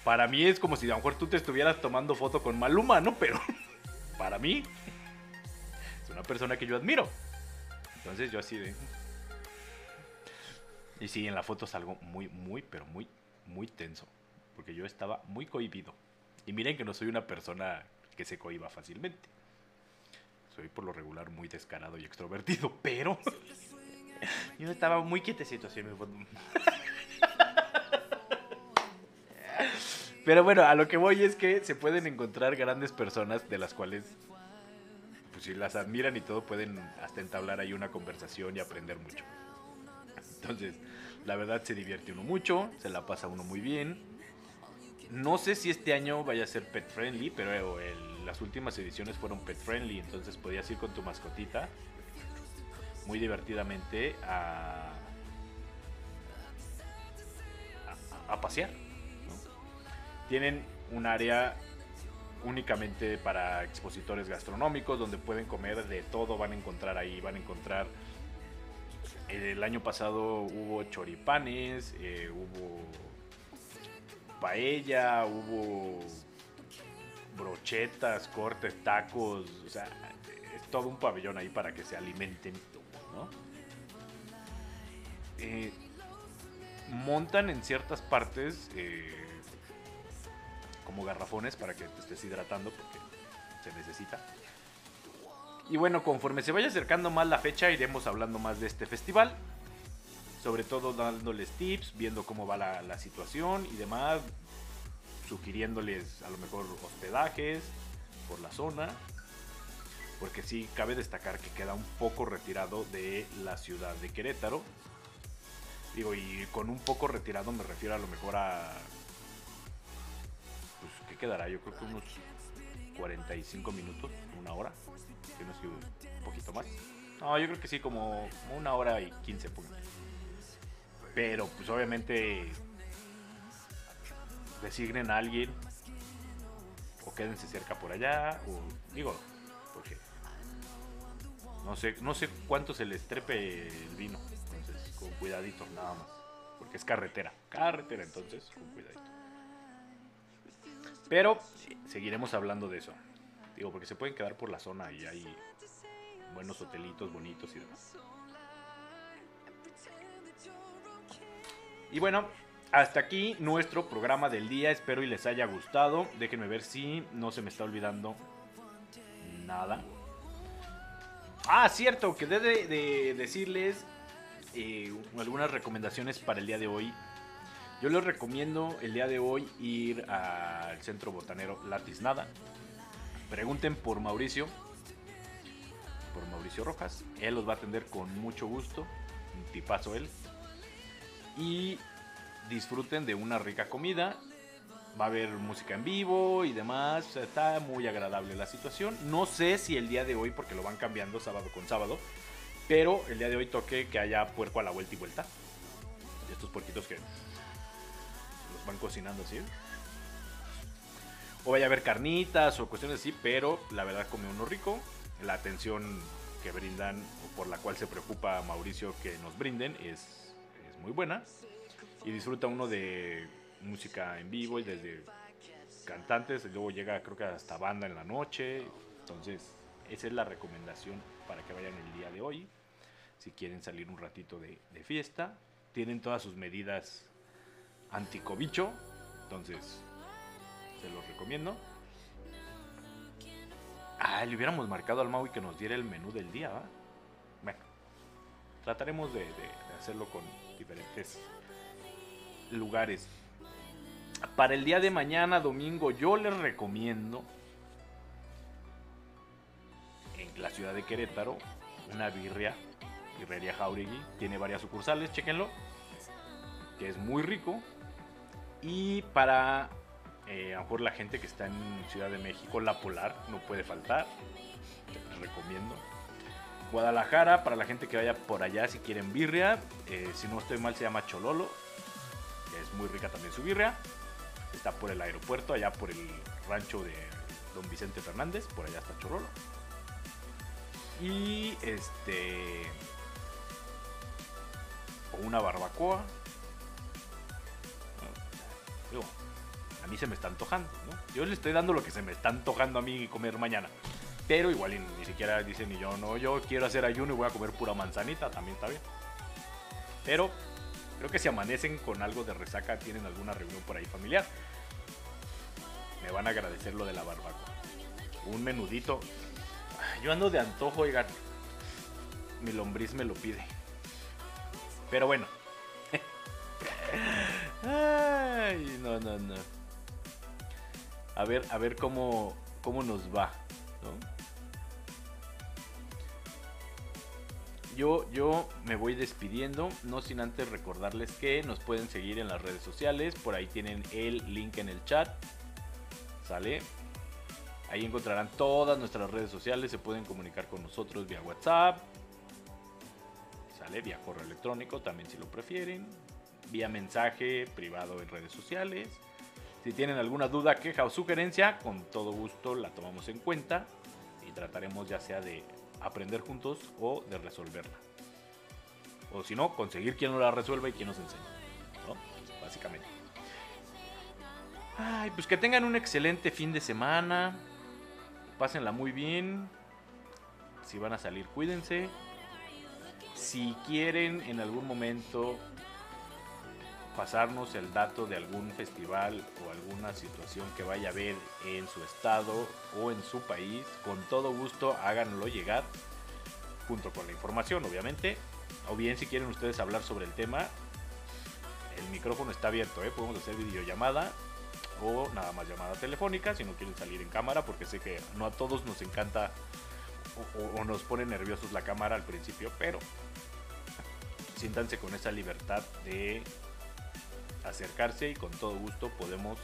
para mí es como si a lo mejor tú te estuvieras tomando foto con Maluma, ¿no? Pero para mí es una persona que yo admiro. Entonces yo así de... Y sí, en la foto salgo muy, muy, pero muy, muy tenso. Porque yo estaba muy cohibido. Y miren que no soy una persona que se cohiba fácilmente. Soy por lo regular muy descarado y extrovertido, pero yo estaba muy quietecito así foto. Pero bueno, a lo que voy es que se pueden encontrar grandes personas de las cuales, pues si las admiran y todo, pueden hasta entablar ahí una conversación y aprender mucho. Entonces, la verdad se divierte uno mucho, se la pasa uno muy bien. No sé si este año vaya a ser pet friendly, pero las últimas ediciones fueron pet friendly, entonces podías ir con tu mascotita muy divertidamente a, a, pasear. Tienen un área únicamente para expositores gastronómicos donde pueden comer de todo, van a encontrar ahí, van a encontrar el año pasado hubo choripanes, eh, hubo paella, hubo brochetas, cortes, tacos, o sea, es todo un pabellón ahí para que se alimenten, ¿no? Eh, montan en ciertas partes eh, como garrafones para que te estés hidratando porque se necesita. Y bueno, conforme se vaya acercando más la fecha, iremos hablando más de este festival. Sobre todo dándoles tips, viendo cómo va la, la situación y demás. Sugiriéndoles a lo mejor hospedajes por la zona. Porque sí, cabe destacar que queda un poco retirado de la ciudad de Querétaro. Digo, y con un poco retirado me refiero a lo mejor a... Pues, ¿qué quedará? Yo creo que unos 45 minutos, una hora. Que no sé, un poquito más. No, yo creo que sí, como una hora y 15 puntos. Pero, pues obviamente, designen a alguien. O quédense cerca por allá. O, digo, porque no sé, no sé cuánto se les trepe el vino. Entonces, con cuidadito, nada más. Porque es carretera. Carretera, entonces, con cuidadito. Pero seguiremos hablando de eso. Digo, porque se pueden quedar por la zona y hay buenos hotelitos bonitos y demás. Y bueno, hasta aquí nuestro programa del día. Espero y les haya gustado. Déjenme ver si no se me está olvidando nada. Ah, cierto, que debe de decirles eh, algunas recomendaciones para el día de hoy. Yo les recomiendo el día de hoy ir al centro botanero Latiznada. Pregunten por Mauricio, por Mauricio Rojas. Él los va a atender con mucho gusto. Un él. Y disfruten de una rica comida. Va a haber música en vivo y demás. Está muy agradable la situación. No sé si el día de hoy, porque lo van cambiando sábado con sábado. Pero el día de hoy toque que haya puerco a la vuelta y vuelta. Estos puerquitos que los van cocinando así. O vaya a haber carnitas o cuestiones así, pero la verdad come uno rico. La atención que brindan o por la cual se preocupa Mauricio que nos brinden es muy buena. Y disfruta uno de música en vivo y desde cantantes, luego llega creo que hasta banda en la noche. Entonces, esa es la recomendación para que vayan el día de hoy. Si quieren salir un ratito de, fiesta, tienen todas sus medidas anticobicho. Entonces, se los recomiendo. Ah, le hubiéramos marcado al Maui que nos diera el menú del día, ¿va? Bueno, trataremos de hacerlo con diferentes lugares. Para el día de mañana, domingo, yo les recomiendo en la ciudad de Querétaro una birria, birrería Jauregui. Tiene varias sucursales, chéquenlo, que es muy rico. Y para eh, a lo mejor la gente que está en Ciudad de México, La Polar, no puede faltar. Les recomiendo. Guadalajara, para la gente que vaya por allá si quieren birria. eh, si no estoy mal, se llama Chololo. que Es muy rica también su birria. Está por el aeropuerto, allá por el rancho de Don Vicente Fernández. Por allá está Chololo. Y este. O una barbacoa. A mí se me está antojando, ¿no? Yo le estoy dando lo que se me está antojando a mí comer mañana. Pero igual ni siquiera dicen ni yo, no, yo quiero hacer ayuno y voy a comer pura manzanita, también está bien. Pero creo que si amanecen con algo de resaca, tienen alguna reunión por ahí familiar, me van a agradecer lo de la barbacoa. Un menudito. Yo ando de antojo, oigan. Mi lombriz me lo pide. Pero bueno. No, no, no. A ver, a ver cómo, cómo nos va, ¿no? Yo, yo me voy despidiendo, no sin antes recordarles que nos pueden seguir en las redes sociales, por ahí tienen el link en el chat, ¿sale? Ahí encontrarán todas nuestras redes sociales, se pueden comunicar con nosotros vía WhatsApp, ¿sale? Vía correo electrónico también si lo prefieren, vía mensaje privado en redes sociales. Si tienen alguna duda, queja o sugerencia, con todo gusto la tomamos en cuenta y trataremos ya sea de aprender juntos o de resolverla. O si no, conseguir quien nos la resuelva y quien nos enseñe. Básicamente. Ay, pues que tengan un excelente fin de semana. Pásenla muy bien. Si van a salir, cuídense. Si quieren en algún momento pasarnos el dato de algún festival o alguna situación que vaya a haber en su estado o en su país, con todo gusto háganlo llegar junto con la información, obviamente. O bien si quieren ustedes hablar sobre el tema, el micrófono está abierto, ¿eh? podemos hacer videollamada o nada más llamada telefónica si no quieren salir en cámara, porque sé que no a todos nos encanta o, o- nos pone nerviosos la cámara al principio, pero siéntanse con esa libertad de acercarse y con todo gusto podemos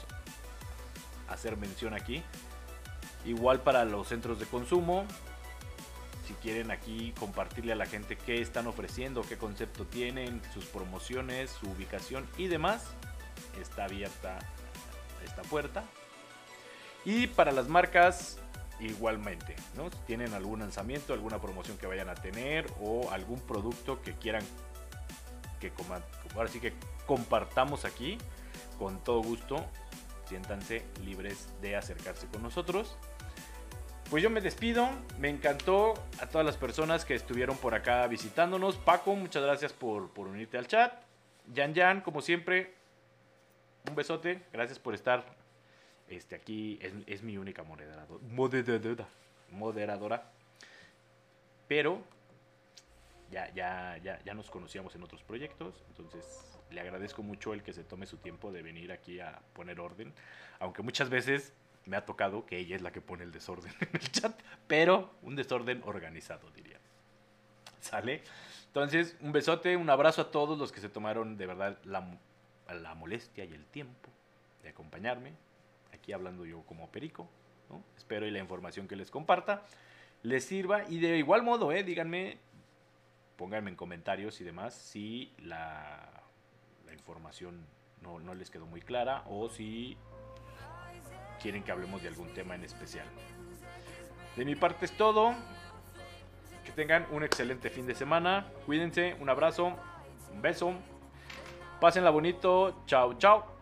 hacer mención aquí. Igual para los centros de consumo, si quieren aquí compartirle a la gente qué están ofreciendo, qué concepto tienen, sus promociones, su ubicación y demás, está abierta esta puerta. Y para las marcas, igualmente, ¿no? Si tienen algún lanzamiento, alguna promoción que vayan a tener o algún producto que quieran que ahora sí que compartamos aquí, con todo gusto, siéntanse libres de acercarse con nosotros. Pues yo me despido, me encantó a todas las personas que estuvieron por acá visitándonos. Paco, muchas gracias por, por unirte al chat. Yan Yan, como siempre, un besote, gracias por estar este, aquí. Es, mi única moderadora, moderadora, moderadora. Pero ya, ya, ya, ya nos conocíamos en otros proyectos, entonces le agradezco mucho el que se tome su tiempo de venir aquí a poner orden, aunque muchas veces me ha tocado que ella es la que pone el desorden en el chat, pero un desorden organizado, diría. ¿Sale? Entonces, un besote, un abrazo a todos los que se tomaron de verdad la, la molestia y el tiempo de acompañarme, aquí hablando yo como perico, ¿no? Espero y la información que les comparta les sirva y de igual modo, eh, díganme pónganme en comentarios y demás si la, información no, no les quedó muy clara o si quieren que hablemos de algún tema en especial. De mi parte es todo. Que tengan un excelente fin de semana. Cuídense. Un abrazo. Un beso. Pásenla bonito. Chao, chao.